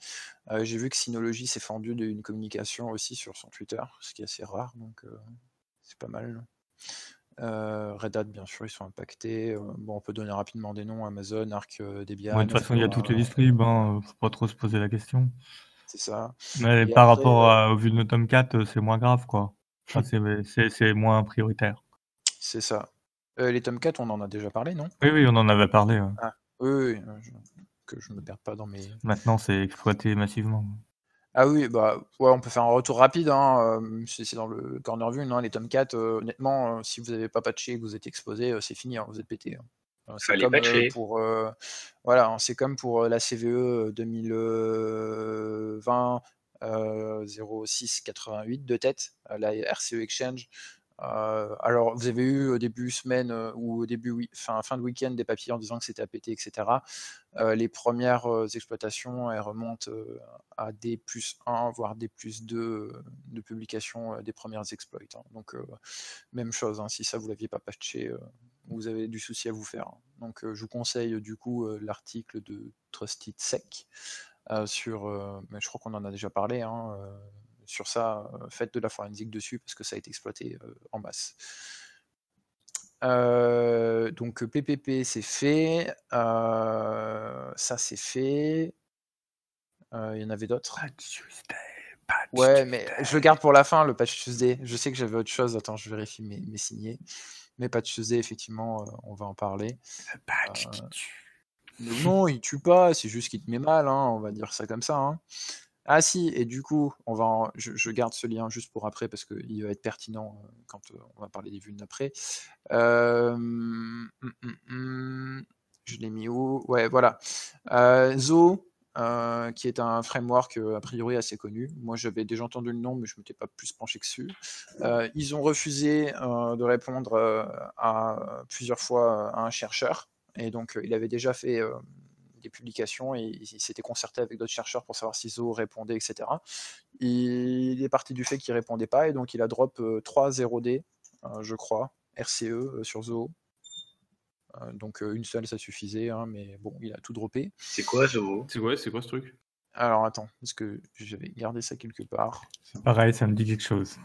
Euh, j'ai vu que Synology s'est fendu d'une communication aussi sur son Twitter, ce qui est assez rare, donc euh, c'est pas mal. Euh, Red Hat, bien sûr, ils sont impactés. bon, on peut donner rapidement des noms Amazon, Arc, Debian. de toute façon, il y a toutes les distribs, hein, faut pas trop se poser la question. C'est ça. Mais par rapport à, au vu de Tomcat, c'est moins grave, quoi. c'est moins prioritaire. C'est ça. les Tomcat, on en a déjà parlé, non? Oui, oui, on en avait parlé. Ah, oui, que je me perds pas dans mes. Maintenant, c'est exploité massivement. Ah oui, bah ouais, on peut faire un retour rapide. Hein, c'est dans le corner view. Non, les Tomcat, honnêtement, si vous n'avez pas patché et que vous êtes exposé, c'est fini, hein, vous êtes pété. Hein. C'est comme pour voilà, c'est comme pour la CVE 2020 0688 de tête, la RCE Exchange. Euh, alors, vous avez eu au début semaine euh, ou au début fin, fin de week-end des papiers en disant que c'était à péter, etc. Euh, les premières exploitations, elles remontent à des plus 1, voire des plus 2 de publication des premières exploits. Hein. Donc, même chose, hein, si ça vous l'aviez pas patché, vous avez du souci à vous faire. Hein. Donc, je vous conseille du coup l'article de Trusted Sec sur, mais je crois qu'on en a déjà parlé, sur ça, faites de la forensique dessus parce que ça a été exploité en masse. donc PPP c'est fait, ça c'est fait. Il y en avait d'autres. Ouais, mais je le garde pour la fin, le patch Tuesday. Je sais que j'avais autre chose. Attends, je vérifie mes, mes signés. Mais patch Tuesday, effectivement, on va en parler. Le patch qui tue. Non, il tue pas, c'est juste qu'il te met mal, hein, on va dire ça comme ça. Hein. Ah si, et du coup, on va je, garde ce lien juste pour après parce qu'il va être pertinent quand on va parler des vues après. Hum, hum, hum, je l'ai mis où? Ouais, voilà. Zo, qui est un framework a priori assez connu. Moi, j'avais déjà entendu le nom, mais je ne m'étais pas plus penché que dessus. ils ont refusé de répondre à plusieurs fois à un chercheur. Et donc, il avait déjà fait des publications et il s'était concerté avec d'autres chercheurs pour savoir si Zo répondait, etc. Il est parti du fait qu'il répondait pas et donc il a drop 3 0D, euh, je crois, RCE euh, sur Zo. Euh, donc une seule ça suffisait, hein, mais bon, il a tout droppé. C'est quoi Zo C'est quoi, quoi ce truc? Alors attends, parce que j'avais gardé ça quelque part. pareil, ça me dit quelque chose.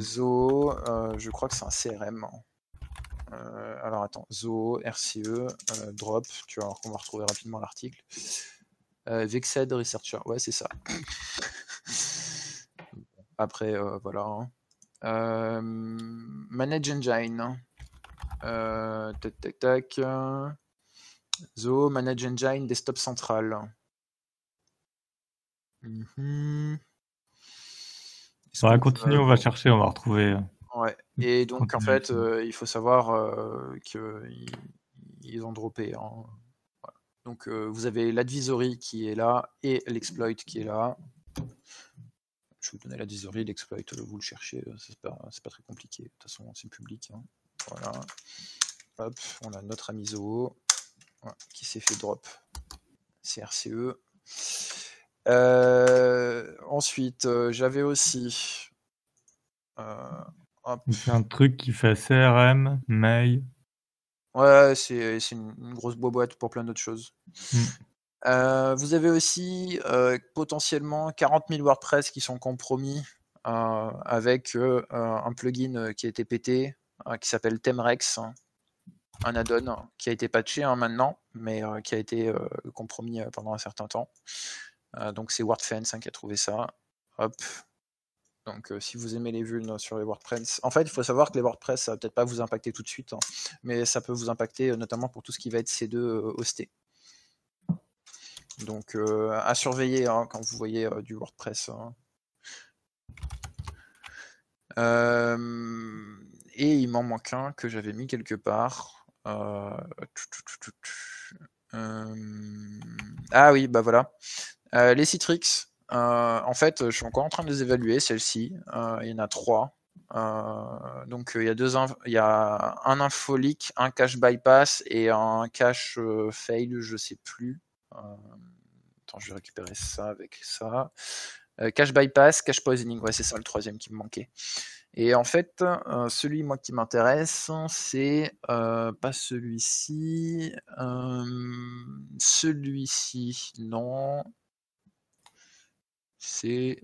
Zo, je crois que c'est un CRM. Euh, alors attends, Zo, RCE, euh, Drop, tu vois, on va retrouver rapidement l'article. Euh, Vexed Researcher, ouais, c'est ça. Après, voilà. Hein. Manage Engine. tac, tac, tac. Zo, Manage Engine, Desktop Central. Mm On va continuer, on va chercher, on va retrouver. Ouais. Et donc, en fait, il faut savoir qu'ils ont droppé. Hein. Donc, vous avez l'advisory qui est là et l'exploit qui est là. Je vais vous donner l'advisory, l'exploit, vous le cherchez, c'est pas, pas très compliqué. De toute façon, c'est public. Hein. Voilà. Hop, on a notre ami Zoho qui s'est fait drop CRCE. Euh, ensuite, j'avais aussi c'est un truc qui fait CRM, mail. Ouais, c'est une, grosse boîte pour plein d'autres choses. Mmh. Euh, vous avez aussi euh, potentiellement 40 000 WordPress qui sont compromis euh, avec un plugin qui a été pété, qui s'appelle Temrex, un add-on qui a été patché hein, maintenant, mais qui a été compromis pendant un certain temps. donc c'est WordFence hein, qui a trouvé ça. Hop, donc, si vous aimez les vulnes sur les WordPress, en fait, il faut savoir que les WordPress, ça va peut-être pas vous impacter tout de suite, hein, mais ça peut vous impacter notamment pour tout ce qui va être C2 hosté. Donc, à surveiller hein, quand vous voyez du WordPress. Hein. et il m'en manque un que j'avais mis quelque part. Ah oui, bah voilà. les Citrix, euh, en fait, je suis encore en train de les évaluer, celles-ci. Euh, il y en a trois. Euh, donc il y a deux il y a un info leak, un cache bypass et un cache fail, je sais plus. attends, je vais récupérer ça avec ça. cache bypass, cache poisoning, ouais c'est ça le troisième qui me manquait. Et en fait, celui moi qui m'intéresse, c'est pas celui-ci, celui-ci, non, c'est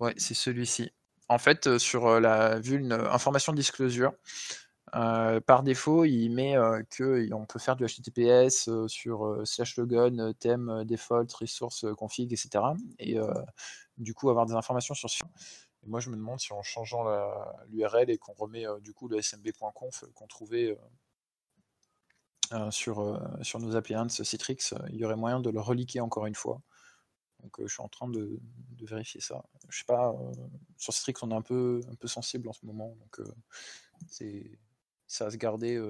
ouais, c'est celui-ci. En fait, sur la vulne information disclosure, par défaut, il met qu'on peut faire du HTTPS sur slash logon, thème, default, resource, config, etc. Et du coup, avoir des informations sur moi, je me demande si en changeant l'URL et qu'on remet du coup le smb.conf qu'on trouvait sur, sur nos appliances Citrix, il y aurait moyen de le reliquer encore une fois. Donc je suis en train de, vérifier ça. Je sais pas, sur Citrix on est un peu, un peu sensible en ce moment, donc c'est ça à se garder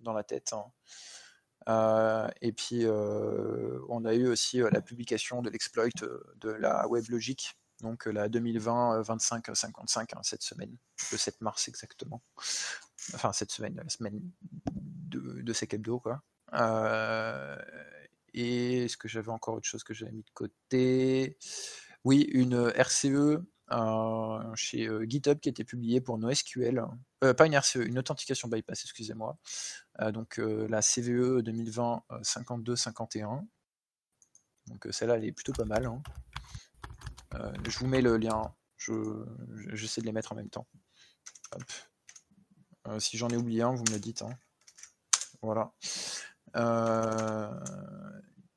dans la tête. Hein. et puis on a eu aussi la publication de l'exploit de la WebLogic, donc la 2020-25-55 hein, cette semaine, le 7 mars exactement. Enfin cette semaine, la semaine de, de Sekebdo quoi. Et est-ce que j'avais encore autre chose que j'avais mis de côté? Oui, une RCE euh, chez euh, GitHub qui a été publiée pour NoSQL. Euh, pas une RCE, une authentication bypass, excusez-moi. donc la CVE 2020 5251. Donc celle-là, elle est plutôt pas mal. Hein. je vous mets le lien. J'essaie de les mettre en même temps. si j'en ai oublié un, vous me le dites. Hein. Voilà. Euh,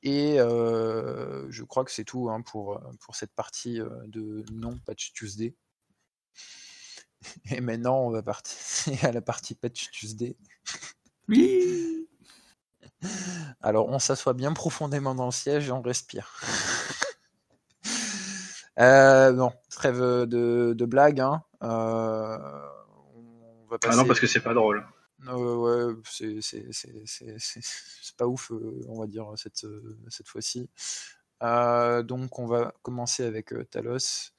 et euh, je crois que c'est tout hein, pour, pour cette partie euh, de non-Patch Tuesday. Et maintenant, on va partir à la partie Patch Tuesday. Oui Alors, on s'assoit bien profondément dans le siège et on respire. euh, bon, trêve de, de blague. Hein. on va passer... Ah non, parce que c'est pas drôle. Ouais, c'est pas ouf, euh, on va dire, cette, euh, cette fois-ci. Euh, donc, on va commencer avec Talos.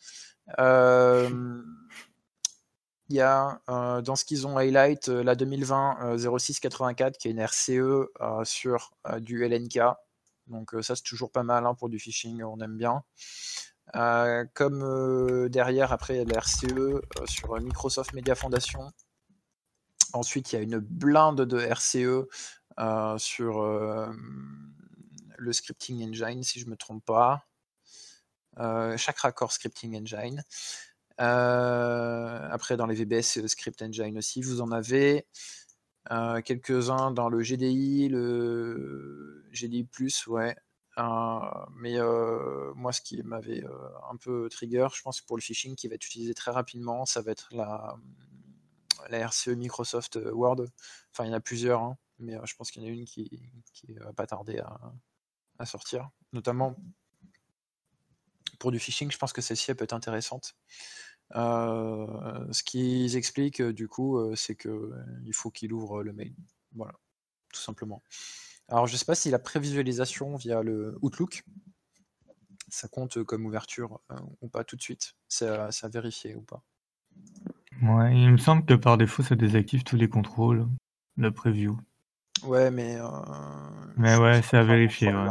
Il y a dans ce qu'ils ont highlight la 2020 0684 qui est une RCE sur du LNK. Donc ça c'est toujours pas mal hein, pour du phishing, on aime bien. comme derrière après il y a de la RCE sur Microsoft Media Foundation. Ensuite il y a une blinde de RCE euh, sur euh, le scripting engine, si je ne me trompe pas. Euh, chaque raccord scripting engine. après, dans les VBS Script Engine aussi, vous en avez quelques-uns dans le GDI, le GDI, ouais. mais moi, ce qui m'avait un peu trigger, je pense pour le phishing qui va être utilisé très rapidement, ça va être la, la RCE Microsoft Word. Enfin, il y en a plusieurs. Hein mais je pense qu'il y en a une qui, qui va pas tarder à, sortir. Notamment pour du phishing, je pense que celle-ci peut être intéressante. ce qu'ils expliquent du coup, c'est qu'il faut qu'il ouvre le mail. Voilà, tout simplement. Alors je ne sais pas si la prévisualisation via le Outlook, ça compte comme ouverture ou pas tout de suite. C'est à, vérifier ou pas. Ouais, il me semble que par défaut ça désactive tous les contrôles, la preview. Ouais, mais. Euh, mais ouais, c'est à vérifier. Ouais.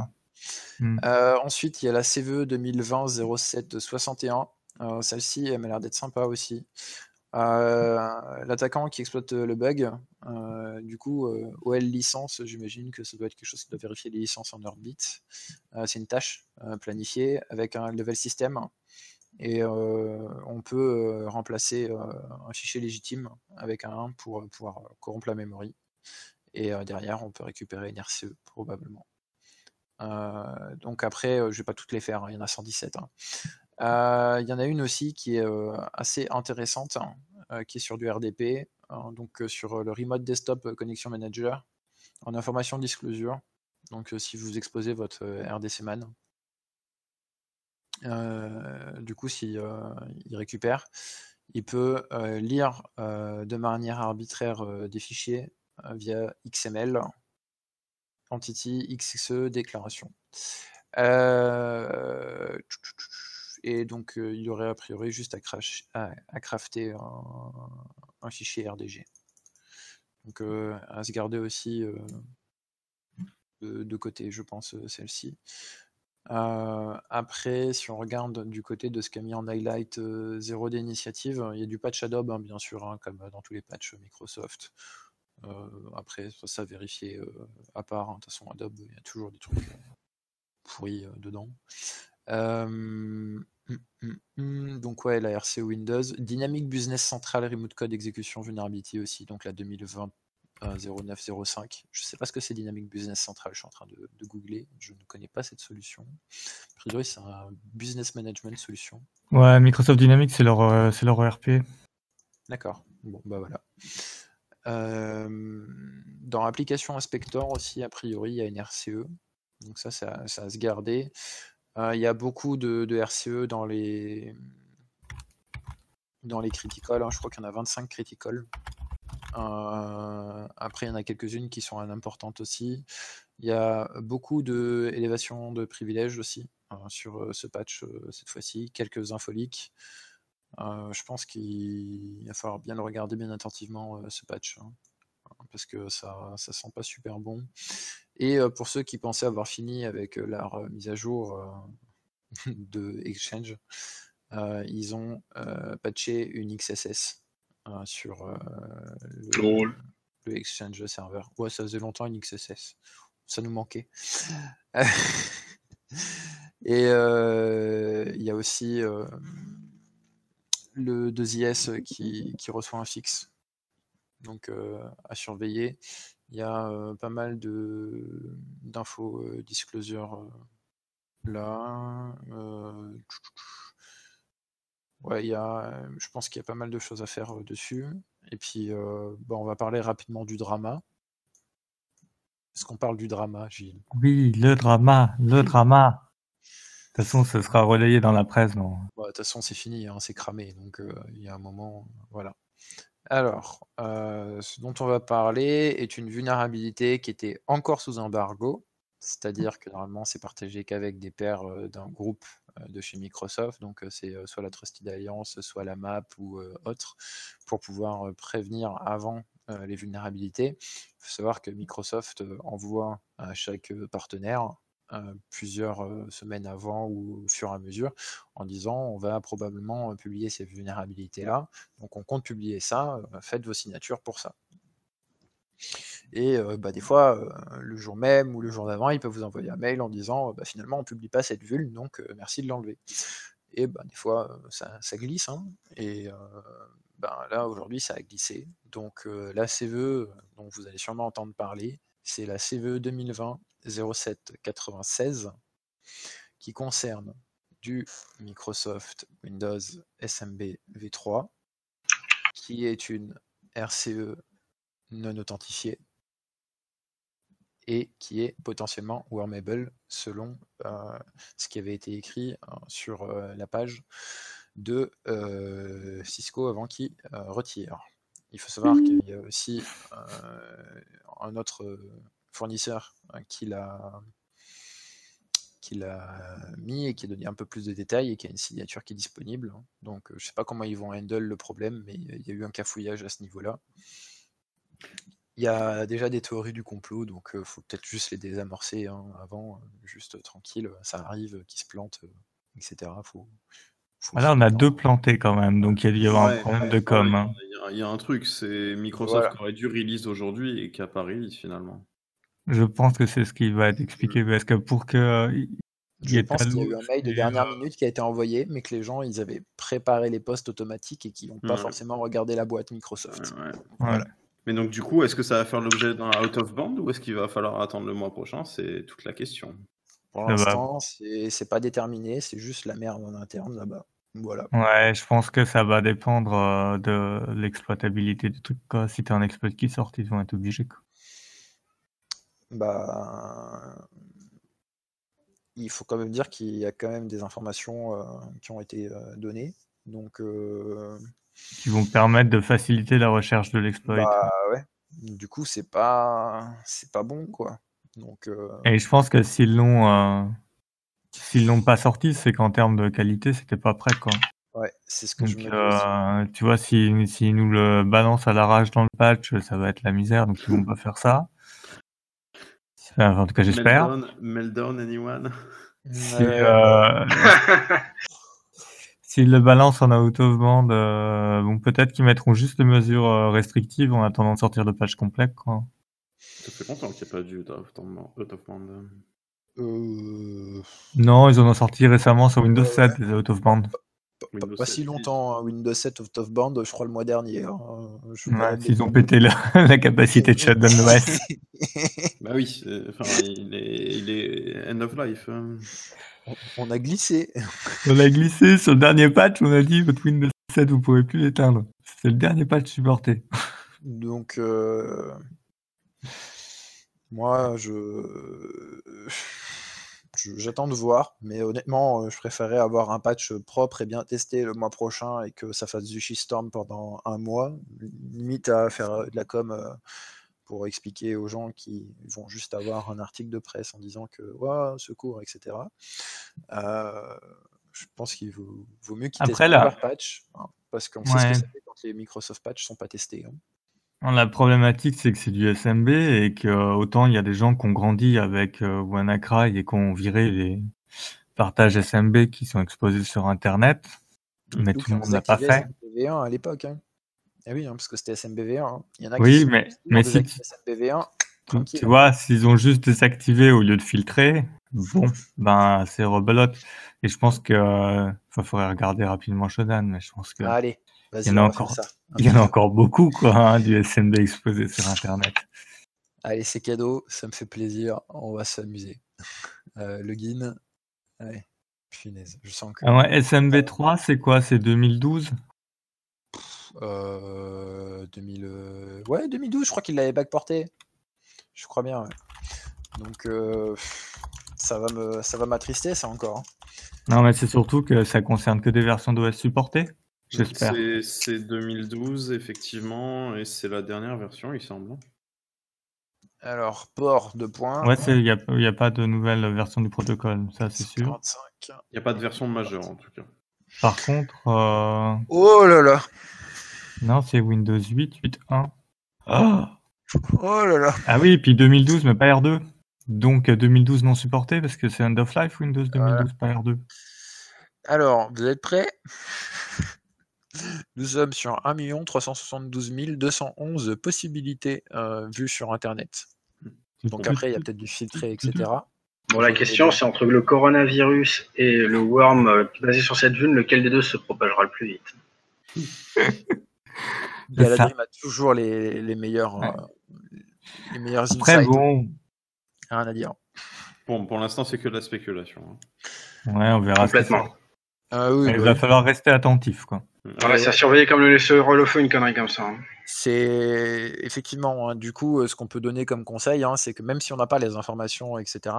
Hmm. Euh, ensuite, il y a la CVE 2020-07-61. Euh, celle-ci, elle m'a l'air d'être sympa aussi. L'attaquant qui exploite le bug, du coup, OL licence, j'imagine que ça doit être quelque chose qui doit vérifier les licences en Heartbeat. c'est une tâche planifiée avec un level system. Et on peut remplacer un fichier légitime avec un 1 pour pouvoir corrompre la mémoire. Et derrière, on peut récupérer une RCE, probablement. donc après, je ne vais pas toutes les faire, hein, il y en a 117. Hein. Il y en a une aussi qui est assez intéressante, hein, qui est sur du RDP, donc sur le Remote Desktop Connection Manager, en information disclosure. Donc si vous exposez votre RDC man, du coup, s'il il récupère, il peut lire de manière arbitraire des fichiers euh, via XML, entity XXE déclaration. Euh, et donc, euh, il aurait a priori juste à, crash, à, crafter un, fichier RDG. Donc, à se garder aussi de, côté, je pense, celle-ci. Après, si on regarde du côté de ce qu'a mis en highlight zéro d'initiative, il y a du patch Adobe, hein, bien sûr, hein, comme dans tous les patchs Microsoft. Euh, après, ça, ça vérifier euh, à part. Hein. De toute façon, Adobe, il y a toujours des trucs euh, pourris dedans. Hum, hum, hum, donc ouais, la RC Windows. Dynamic Business Central Remote Code Execution Vulnerability aussi, donc la 2020, 0905. Je ne sais pas ce que c'est Dynamic Business Central, je suis en train de, googler, je ne connais pas cette solution. A priori, c'est un business management solution. Ouais, Microsoft Dynamics, c'est leur, euh, c'est leur ERP. D'accord, bon, bah voilà. dans l'application Inspector aussi, a priori, il y a une RCE. Donc ça, ça, ça se garder. Euh, il y a beaucoup de, RCE dans les, dans les critical. Hein. Je crois qu'il y en a 25 critical. Euh, après, il y en a quelques-unes qui sont importantes aussi. Il y a beaucoup d'élévation de, privilèges aussi hein, sur euh, ce patch cette fois-ci. Quelques infoliques. je pense qu'il va falloir bien le regarder bien attentivement ce patch. Hein, parce que ça, ça sent pas super bon. Et pour ceux qui pensaient avoir fini avec leur mise à jour de Exchange, ils ont patché une XSS sur le, Exchange server. Ouais, ça faisait longtemps une XSS. Ça nous manquait. Et il y a aussi le 2IS qui, qui, reçoit un fixe. Donc à surveiller. Il y a pas mal de d'infos disclosure là. Ouais, il y a, je pense qu'il y a pas mal de choses à faire dessus. Et puis, bon, on va parler rapidement du drama. Est-ce qu'on parle du drama, Gilles Oui, le drama, le drama. De toute façon, ce sera relayé dans la presse. De toute façon, c'est fini, hein, c'est cramé. Donc, il y a un moment, voilà. Alors, euh, ce dont on va parler est une vulnérabilité qui était encore sous embargo, c'est-à-dire que normalement c'est partagé qu'avec des pairs euh, d'un groupe euh, de chez Microsoft, donc c'est soit la Trusted Alliance, soit la MAP ou autre, pour pouvoir prévenir avant les vulnérabilités. Il faut savoir que Microsoft envoie à chaque partenaire euh, plusieurs euh, semaines avant ou au fur et à mesure en disant on va probablement euh, publier ces vulnérabilités-là. Donc on compte publier ça, faites vos signatures pour ça. Et bah, des fois, le jour même ou le jour d'avant, ils peuvent vous envoyer un mail en disant bah, finalement on ne publie pas cette vul, donc merci de l'enlever. Et bah, des fois, ça, glisse. Hein. et ben, là, aujourd'hui, ça a glissé. Donc la CVE, dont vous allez sûrement entendre parler, c'est la CVE 2020 0796 qui concerne du Microsoft Windows SMB v3 qui est une RCE non authentifiée et qui est potentiellement wormable selon euh, ce qui avait été écrit hein, sur euh, la page de euh, Cisco avant qu'il retire. Il faut savoir qu'il y a aussi un autre fournisseur qui l'a mis et qui a donné un peu plus de détails et qui a une signature qui est disponible. Donc euh, je sais pas comment ils vont handle le problème, mais il y a eu un cafouillage à ce niveau-là. Il y a déjà des théories du complot, donc il euh, faut peut-être juste les désamorcer hein, avant, euh, juste tranquille, ça arrive, qui se plante, etc. Faut, là, on a deux plantés quand même, donc il y a dû y avoir un problème de com. Il y, a un truc, c'est Microsoft qui aurait dû release aujourd'hui et qui a pas release finalement. Je pense que c'est ce qui va être expliqué parce que pour que. Je pense qu'il y a eu un mail de dernière euh, minute qui a été envoyé, mais que les gens ils avaient préparé les postes automatiques et qui n'ont pas forcément regardé la boîte Microsoft. Mais donc du coup, est-ce que ça va faire l'objet d'un out of band ou est-ce qu'il va falloir attendre le mois prochain? C'est toute la question. Pour l'instant, c'est pas déterminé, c'est juste la merde en interne là-bas. Voilà. Ouais, je pense que ça va dépendre euh, de l'exploitabilité du truc. Si tu as un exploit qui sort, ils vont être obligés. Quoi bah, il faut quand même dire qu'il y a quand même des informations euh, qui ont été euh, données. Donc, euh, qui vont permettre de faciliter la recherche de l'exploit. Bah, ouais. Du coup, c'est pas c'est pas bon quoi. Donc, Et je pense que s'ils l'ont s'ils l'ont pas sorti, c'est qu'en termes de qualité, c'était pas prêt quoi. Ouais, c'est ce que je me dis. Tu vois, s'ils si, nous le balancent à l'arrache dans le patch, ça va être la misère, donc ils vont pas faire ça. en tout cas, j'espère. Meltdown, anyone? Si, euh, S'ils le balancent en out of band, euh, bon, peut-être qu'ils mettront juste les mesures euh, restrictives en attendant de sortir de patch complet. Quoi. Ça fait longtemps qu'il n'y a pas du out of band. Euh... Non, ils en ont sorti récemment sur Windows 7 des out of band. Pas, si 7, longtemps, hein, Windows 7 out of band, je crois le mois dernier. hein, je Ouais, balade s'ils ont les- pété la, la capacité de shutdown l'OS. Bah oui, c'est- enfin, il, est, il est end of life. hein. On, a glissé. On a glissé sur le dernier patch, on a dit votre Windows 7, vous pouvez plus l'éteindre. C'est le dernier patch supporté. Donc, euh, moi, je, j'attends de voir, mais honnêtement, euh, je préférerais avoir un patch propre et bien testé le mois prochain et que ça fasse du shitstorm pendant un mois, limite à faire de la com euh, pour expliquer aux gens qui vont juste avoir un article de presse en disant que ouais, secours, etc. Euh, je pense qu'il vaut, vaut mieux qu'ils testent là- leur patch, hein, parce qu'on sait ce que ça fait quand les Microsoft patch sont pas testés. hein. La problématique, c'est que c'est du SMB et que euh, autant il y a des gens qui ont grandi avec euh, WannaCry et qui ont viré les partages SMB qui sont exposés sur Internet, mais tout le monde l'a pas fait. SMBV1 à l'époque. Hein. Eh oui, hein, parce que c'était SMBV1. hein. Il y en a Oui, qui mais- sont mais si si SMBV1, Tu, tu vois, s'ils ont juste désactivé au lieu de filtrer, bon, ben c'est rebelote. Et je pense que, euh, enfin, faudrait regarder rapidement Shodan, mais je pense que Allez, Il vas-y, y en a encore. il y en a encore beaucoup, quoi, hein, du SMB exposé sur Internet. Allez, c'est cadeau, ça me fait plaisir, on va s'amuser. Euh, login, allez, punaise, je sens que... Ah ouais, SMB 3, c'est quoi? C'est 2012? Euh, 2000, euh, Ouais, 2012, je crois qu'il l'avait backporté. Je crois bien, ouais. Donc, euh, ça va me, ça va m'attrister, ça encore. hein. Non, mais c'est surtout que ça concerne que des versions d'OS supportées, j'espère. C'est- C'est 2012, effectivement, et c'est la dernière version, il semble. hein. Alors, port de points. Ouais, il n'y a, y a pas de nouvelle version du protocole, ça c'est sûr. 45. Il n'y a pas de version majeure, en tout cas. Par contre, euh, Oh là là non, c'est Windows 8, 8.1. Ah Oh là là Ah oui, et puis 2012, mais pas R2. Donc euh, 2012 non supporté parce que c'est end of life Windows 2012, pas R2. Alors, vous êtes prêts? Nous sommes sur 1 372 211 possibilités euh, vues sur Internet. Donc après, il y a peut-être du filtré, etc. Bon, la question, c'est entre le coronavirus et le worm euh, basé sur cette vue, lequel des deux se propagera le plus vite? Galadrim a toujours les, les meilleurs, Ouais. euh, les meilleurs Après, insights. bon, Rien à dire. Bon, pour l'instant, c'est que de la spéculation. hein. ouais, on verra. Complètement. ça- Ah oui, Il va oui. falloir rester attentif, quoi. Voilà, c'est à surveiller comme le laisseur holophone, une connerie comme ça. hein. C'est effectivement, hein, du coup, euh, ce qu'on peut donner comme conseil, hein, c'est que même si on n'a pas les informations, etc.,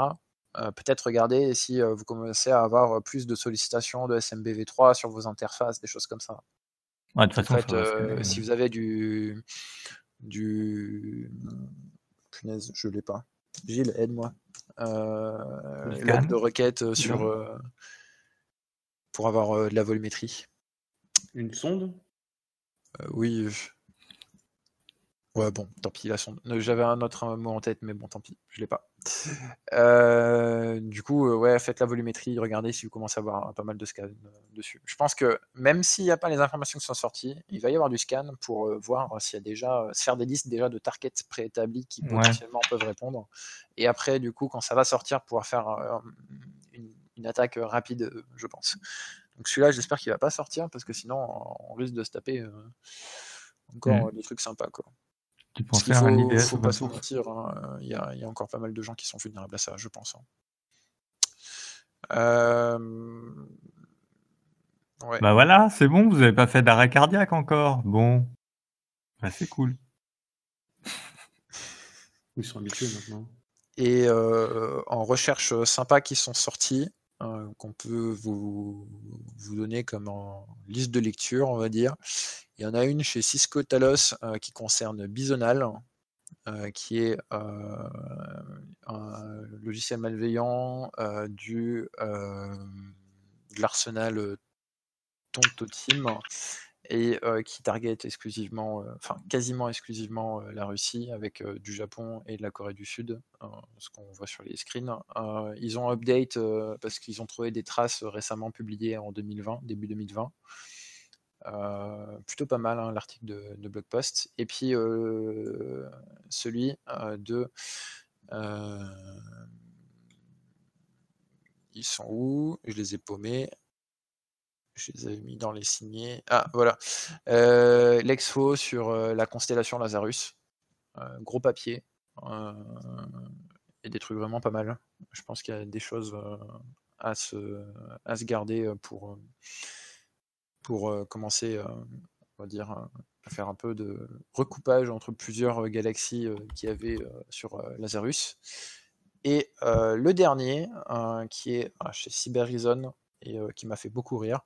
euh, peut-être regarder si euh, vous commencez à avoir plus de sollicitations de SMBV3 sur vos interfaces, des choses comme ça. Ouais, de toute En façon, fait, euh, si vous avez du. du... Punaise, je l'ai pas. Gilles, aide-moi. Euh, de requête euh, sur. euh, pour avoir euh, de la volumétrie. Une sonde? Euh, oui. Ouais, bon, tant pis, la sonde. J'avais un autre mot en tête, mais bon, tant pis, je l'ai pas. Euh, du coup, euh, ouais, faites la volumétrie, regardez si vous commencez à avoir pas mal de scans euh, dessus. Je pense que même s'il n'y a pas les informations qui sont sorties, il va y avoir du scan pour voir s'il y a déjà, se faire des listes déjà de targets préétablis qui Ouais. potentiellement peuvent répondre. Et après, du coup, quand ça va sortir, pouvoir faire une, une attaque rapide, je pense. Donc celui-là, j'espère qu'il va pas sortir parce que sinon, on risque de se taper encore Mm. euh, des trucs sympas, quoi. Tu penses qu'il faire un faut, IDS faut pas se mentir, hein, il y, a, il y a encore pas mal de gens qui sont vulnérables à ça, je pense. hein. Euh, Ouais. Bah voilà, c'est bon, vous avez pas fait d'arrêt cardiaque encore. Bon, bah c'est cool. Ils sont habitués maintenant. Et euh, en recherche sympa qui sont sorties, euh, qu'on peut vous, vous donner comme en liste de lecture, on va dire. Il y en a une chez Cisco Talos euh, qui concerne Bisonal, euh, qui est euh, un logiciel malveillant du, de l'arsenal Tonto Team et qui target exclusivement, enfin quasiment exclusivement la Russie avec du Japon et de la Corée du Sud, ce qu'on voit sur les screens. Ils ont update parce qu'ils ont trouvé des traces récemment publiées en 2020, début 2020. Euh, plutôt pas mal hein, l'article de, blog post. Et puis euh, celui euh, de ils sont où? Je les ai paumés. Je les avais mis dans les signés. Ah, voilà. L'exfo sur la constellation Lazarus. Gros papier. Et des trucs vraiment pas mal. Je pense qu'il y a des choses à, se, à se garder pour, pour euh, commencer, euh, on va dire, euh, à faire un peu de recoupage entre plusieurs galaxies qu'il y avait sur Lazarus. Et le dernier, qui est chez Cyberizon et qui m'a fait beaucoup rire,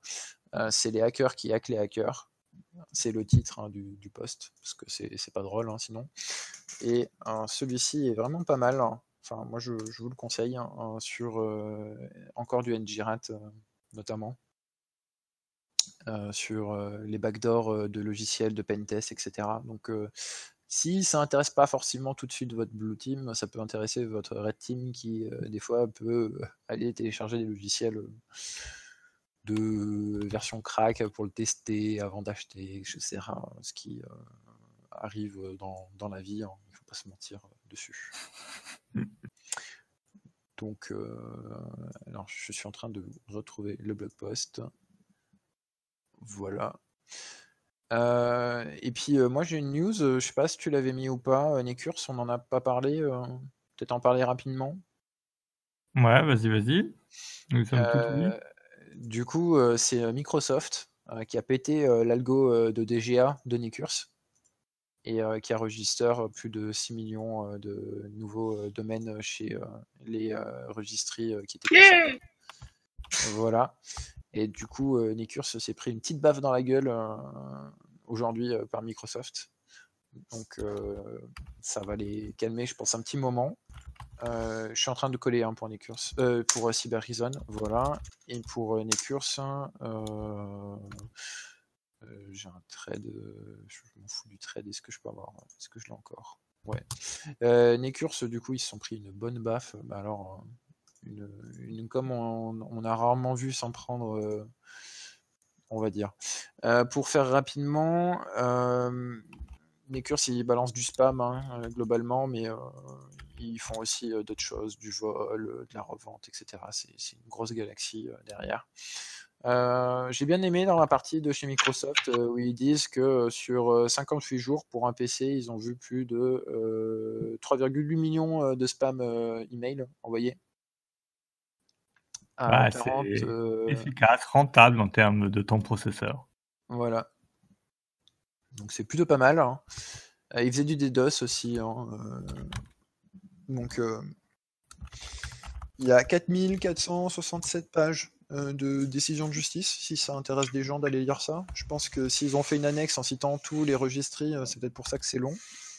c'est les hackers qui hackent les hackers. C'est le titre hein, du, du post, parce que c'est pas drôle hein, sinon. Et celui-ci est vraiment pas mal. hein. Enfin, moi je, vous le conseille sur encore du NGRAT notamment. Euh, sur euh, les backdoors euh, de logiciels, de pentest, etc. Donc, si ça intéresse pas forcément tout de suite votre blue team, ça peut intéresser votre red team qui, des fois, peut aller télécharger des logiciels de version crack pour le tester avant d'acheter, etc. Ce qui arrive dans, dans la vie, hein, il ne faut pas se mentir dessus. Donc, euh, alors, je suis en train de retrouver le blog post. Voilà. Euh, et puis, euh, moi, j'ai une news, euh, je sais pas si tu l'avais mis ou pas, euh, Necurs, on n'en a pas parlé, euh, peut-être en parler rapidement. Ouais, vas-y, vas-y. Euh, du coup, euh, c'est Microsoft euh, qui a pété euh, l'algo euh, de DGA de Necurs et euh, qui enregistre plus de 6 millions euh, de nouveaux euh, domaines chez euh, les euh, registries euh, qui étaient concernés. Voilà. Et du coup, euh, Necurs s'est pris une petite baffe dans la gueule euh, aujourd'hui euh, par Microsoft. Donc, ça va les calmer, je pense, un petit moment. Je suis en train de coller hein, pour Necurs, euh, pour Cyberizon, voilà. Et pour euh, Necurs, hein, j'ai un trade. Je m'en fous du trade. Est-ce que je peux avoir Est-ce que je l'ai encore? Ouais. Euh, Necurs, du coup, ils se sont pris une bonne baffe. Alors, une, comme on, on a rarement vu s'en prendre, euh, on va dire. Euh, pour faire rapidement, euh, Necurs, ils balancent du spam hein, euh, globalement, mais ils font aussi d'autres choses, du vol, de la revente, etc. C'est une grosse galaxie derrière. J'ai bien aimé dans la partie de chez Microsoft où ils disent que sur euh, 58 jours pour un PC, ils ont vu plus de euh, 3,8 millions de spam email envoyés. À Bah, 40, c'est euh, efficace, rentable en termes de temps processeur. voilà. Donc c'est plutôt pas mal. hein. Euh, ils faisaient du DDoS aussi. hein, euh, donc euh, il y a 4467 pages de décisions de justice, si ça intéresse des gens d'aller lire ça. Je pense que s'ils ont fait une annexe en citant tous les registries, c'est peut-être pour ça que c'est long.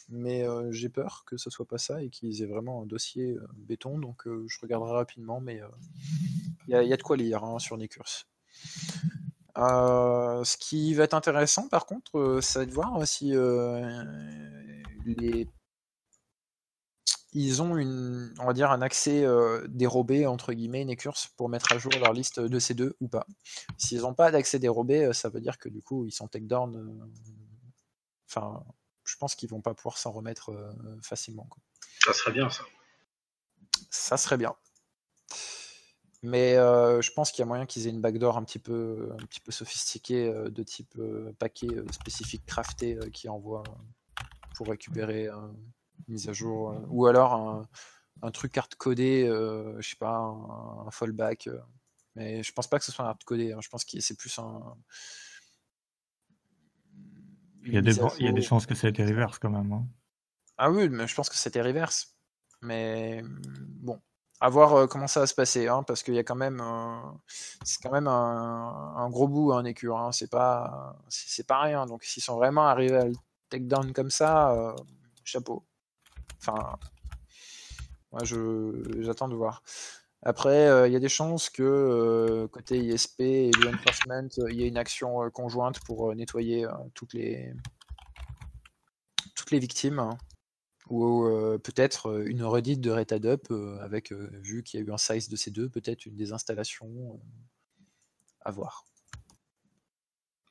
Mais euh, j'ai peur que ce soit pas ça et qu'ils aient vraiment un dossier euh, béton. Donc euh, je regarderai rapidement, mais il y, a- de quoi lire hein, sur Necurs. Ce qui va être intéressant, par contre, ça va être de voir si les ils ont un accès dérobé entre guillemets Necurs pour mettre à jour leur liste de ces deux ou pas. S'ils n'ont pas d'accès dérobé, ça veut dire que du coup ils sont takedown. euh, Enfin, je pense qu'ils vont pas pouvoir s'en remettre euh, facilement. quoi. Ça serait bien, ça. Ça serait bien. Mais euh, je pense qu'il y a moyen qu'ils aient une backdoor un petit peu, un petit peu sophistiquée euh, de type euh, paquet spécifique crafté qui envoie pour récupérer une mise à jour. ou alors un, un truc hard-codé, je sais pas, un, un fallback. mais je pense pas que ce soit un hard-codé. hein, je pense que c'est plus un. Il y a des, mise à il y a des jour. chances que ça ait été reverse quand même. hein. Ah oui, mais je pense que c'était reverse. Mais bon, à voir euh, comment ça va se passer, hein, parce qu'il y a quand même, euh, c'est quand même un, un gros bout un écure. Hein, c'est pas, c'est pas rien. Donc s'ils sont vraiment arrivés à le take down comme ça, euh, chapeau. Enfin, moi je, j'attends de voir. Après, euh, il y a des chances que euh, côté ISP et law enforcement, euh, il y ait une action conjointe pour nettoyer toutes les toutes les victimes. hein ou peut-être une redite de RetaDup avec, vu qu'il y a eu un size de ces deux, peut-être une désinstallation à voir.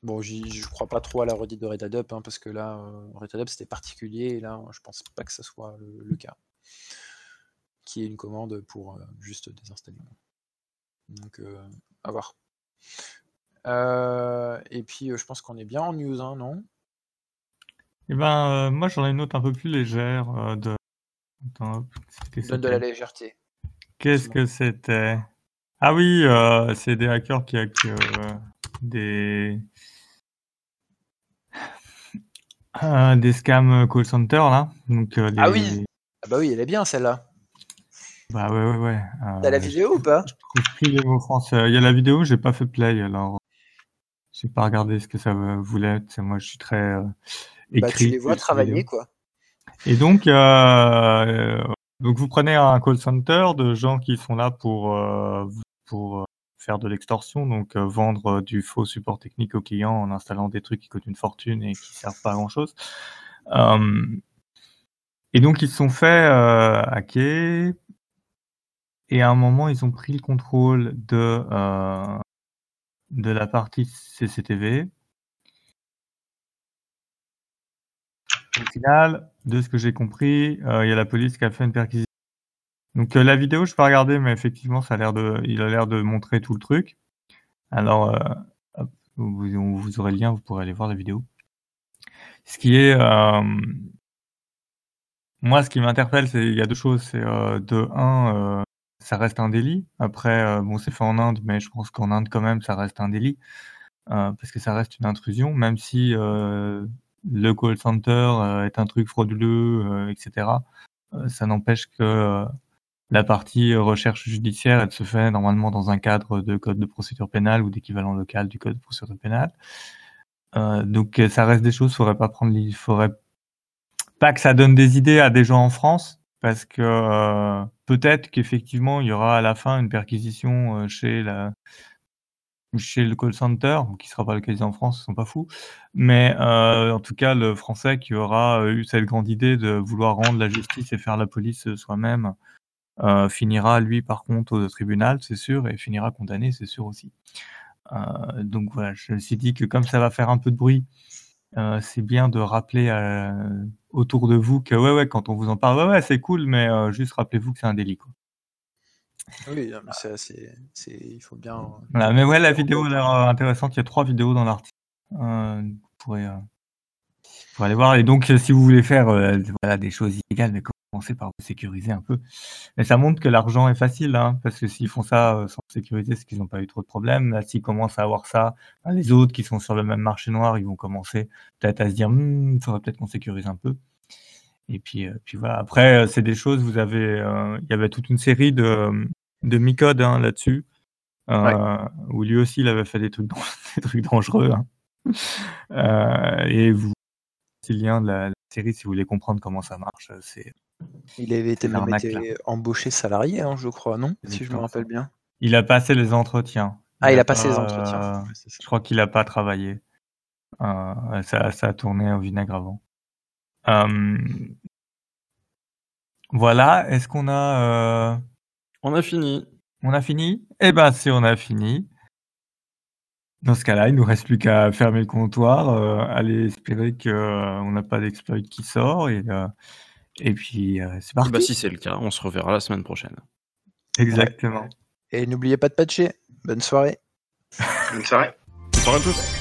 Bon, je crois pas trop à la redite de RetaDup, hein, parce que là, RetaDup c'était particulier, et là, je pense pas que ça soit le cas. Qui est une commande pour euh, juste désinstaller. Donc, euh, à voir. Euh, et puis, euh, je pense qu'on est bien en news, hein, non? Eh ben, euh, moi, j'en ai une autre un peu plus légère. euh, de... Attends, Donne de la légèreté. Qu'est-ce que c'était? Ah oui, euh, c'est des hackers qui hackent euh, des... euh, des scams call center, là. Donc, euh, Ah oui. Ah bah oui, elle est bien celle-là. Bah ouais, ouais, ouais. T'as la euh, vidéo ou pas? plus les mots français. Il y a la vidéo, j'ai pas fait play, alors j'ai pas regardé ce que ça voulait. Tu sais, moi, je suis très euh, Bah écrit. tu les vois travailler vidéo. quoi. Et donc, euh, donc vous prenez un call center de gens qui sont là pour euh, pour euh, faire de l'extorsion, donc euh, vendre euh, du faux support technique aux clients en installant des trucs qui coûtent une fortune et qui servent pas à grand chose. et donc ils se sont fait euh, hacker. Et à un moment, ils ont pris le contrôle de, euh, de la partie CCTV. Au final, de ce que j'ai compris, euh, il y a la police qui a fait une perquisition. Donc euh, la vidéo, je peux regarder, mais effectivement, ça a l'air de, il a l'air de montrer tout le truc. Alors, vous, aurez le lien, vous pourrez aller voir la vidéo. Ce qui est, moi, ce qui m'interpelle, c'est il y a deux choses. C'est de un, ça reste un délit. Après, euh, bon, c'est fait en Inde, mais je pense qu'en Inde, quand même, ça reste un délit. Euh, parce que ça reste une intrusion, même si euh, le call center est un truc frauduleux, etc. ça n'empêche que la partie recherche judiciaire, elle se fait normalement dans un cadre de code de procédure pénale ou d'équivalent local du code de procédure pénale. Donc ça reste des choses, faudrait pas prendre, faudrait pas que ça donne des idées à des gens en France, parce que peut-être qu'effectivement il y aura à la fin une perquisition euh, chez la chez le call center, qui sera pas localisé en France, ils sont pas fous. Mais euh, en tout cas, le français qui aura eu cette grande idée de vouloir rendre la justice et faire la police soi-même, euh, finira lui par contre au tribunal, c'est sûr, et finira condamné, c'est sûr aussi. Euh, donc voilà, je me suis dit que comme ça va faire un peu de bruit, euh, c'est bien de rappeler euh, autour de vous que ouais ouais quand on vous en parle ouais ouais c'est cool mais euh, juste rappelez-vous que c'est un délit quoi. Oui, mais ça, c'est, c'est, il faut bien. Voilà, mais ouais la vidéo a l'air euh, intéressante, il y a trois vidéos dans l'article. Euh, vous pourrez, euh, vous pourrez aller voir et donc si vous voulez faire euh, voilà des choses illégales mais commencez par vous sécuriser un peu. Mais ça montre que l'argent est facile hein, parce que s'ils font ça euh, sans sécurité c'est qu'ils n'ont pas eu trop de problèmes. Là s'ils commencent à avoir ça, ben, les autres qui sont sur le même marché noir ils vont commencer peut-être à se dire Hm, il faudrait peut-être qu'on sécurise un peu. Et puis, euh, puis voilà. Après, euh, c'est des choses. Vous avez, il y avait toute une série de de Micode hein, là-dessus, où lui aussi il avait fait des trucs, des trucs dangereux. Hein. Et vous, c'est le lien de la, si vous voulez comprendre comment ça marche. C'est. Il avait été même été embauché salarié, hein, je crois, non Si je me rappelle bien. Il a passé les entretiens. Ah, il, il a, a passé pas, les entretiens. Euh, je crois qu'il n'a pas travaillé. Euh, ça, ça a tourné au vinaigre avant. Euh, voilà, est-ce qu'on a. euh, On a fini. On a fini? Eh ben, si on a fini. Dans ce cas-là, il nous reste plus qu'à fermer le comptoir, euh, aller espérer qu'on n'a pas d'exploit qui sort et, euh, et puis euh, c'est parti. Bah, si c'est le cas, on se reverra la semaine prochaine. Exactement. Ouais. Et n'oubliez pas de patcher. Bonne soirée. Bonne soirée. Bonne soirée à tous.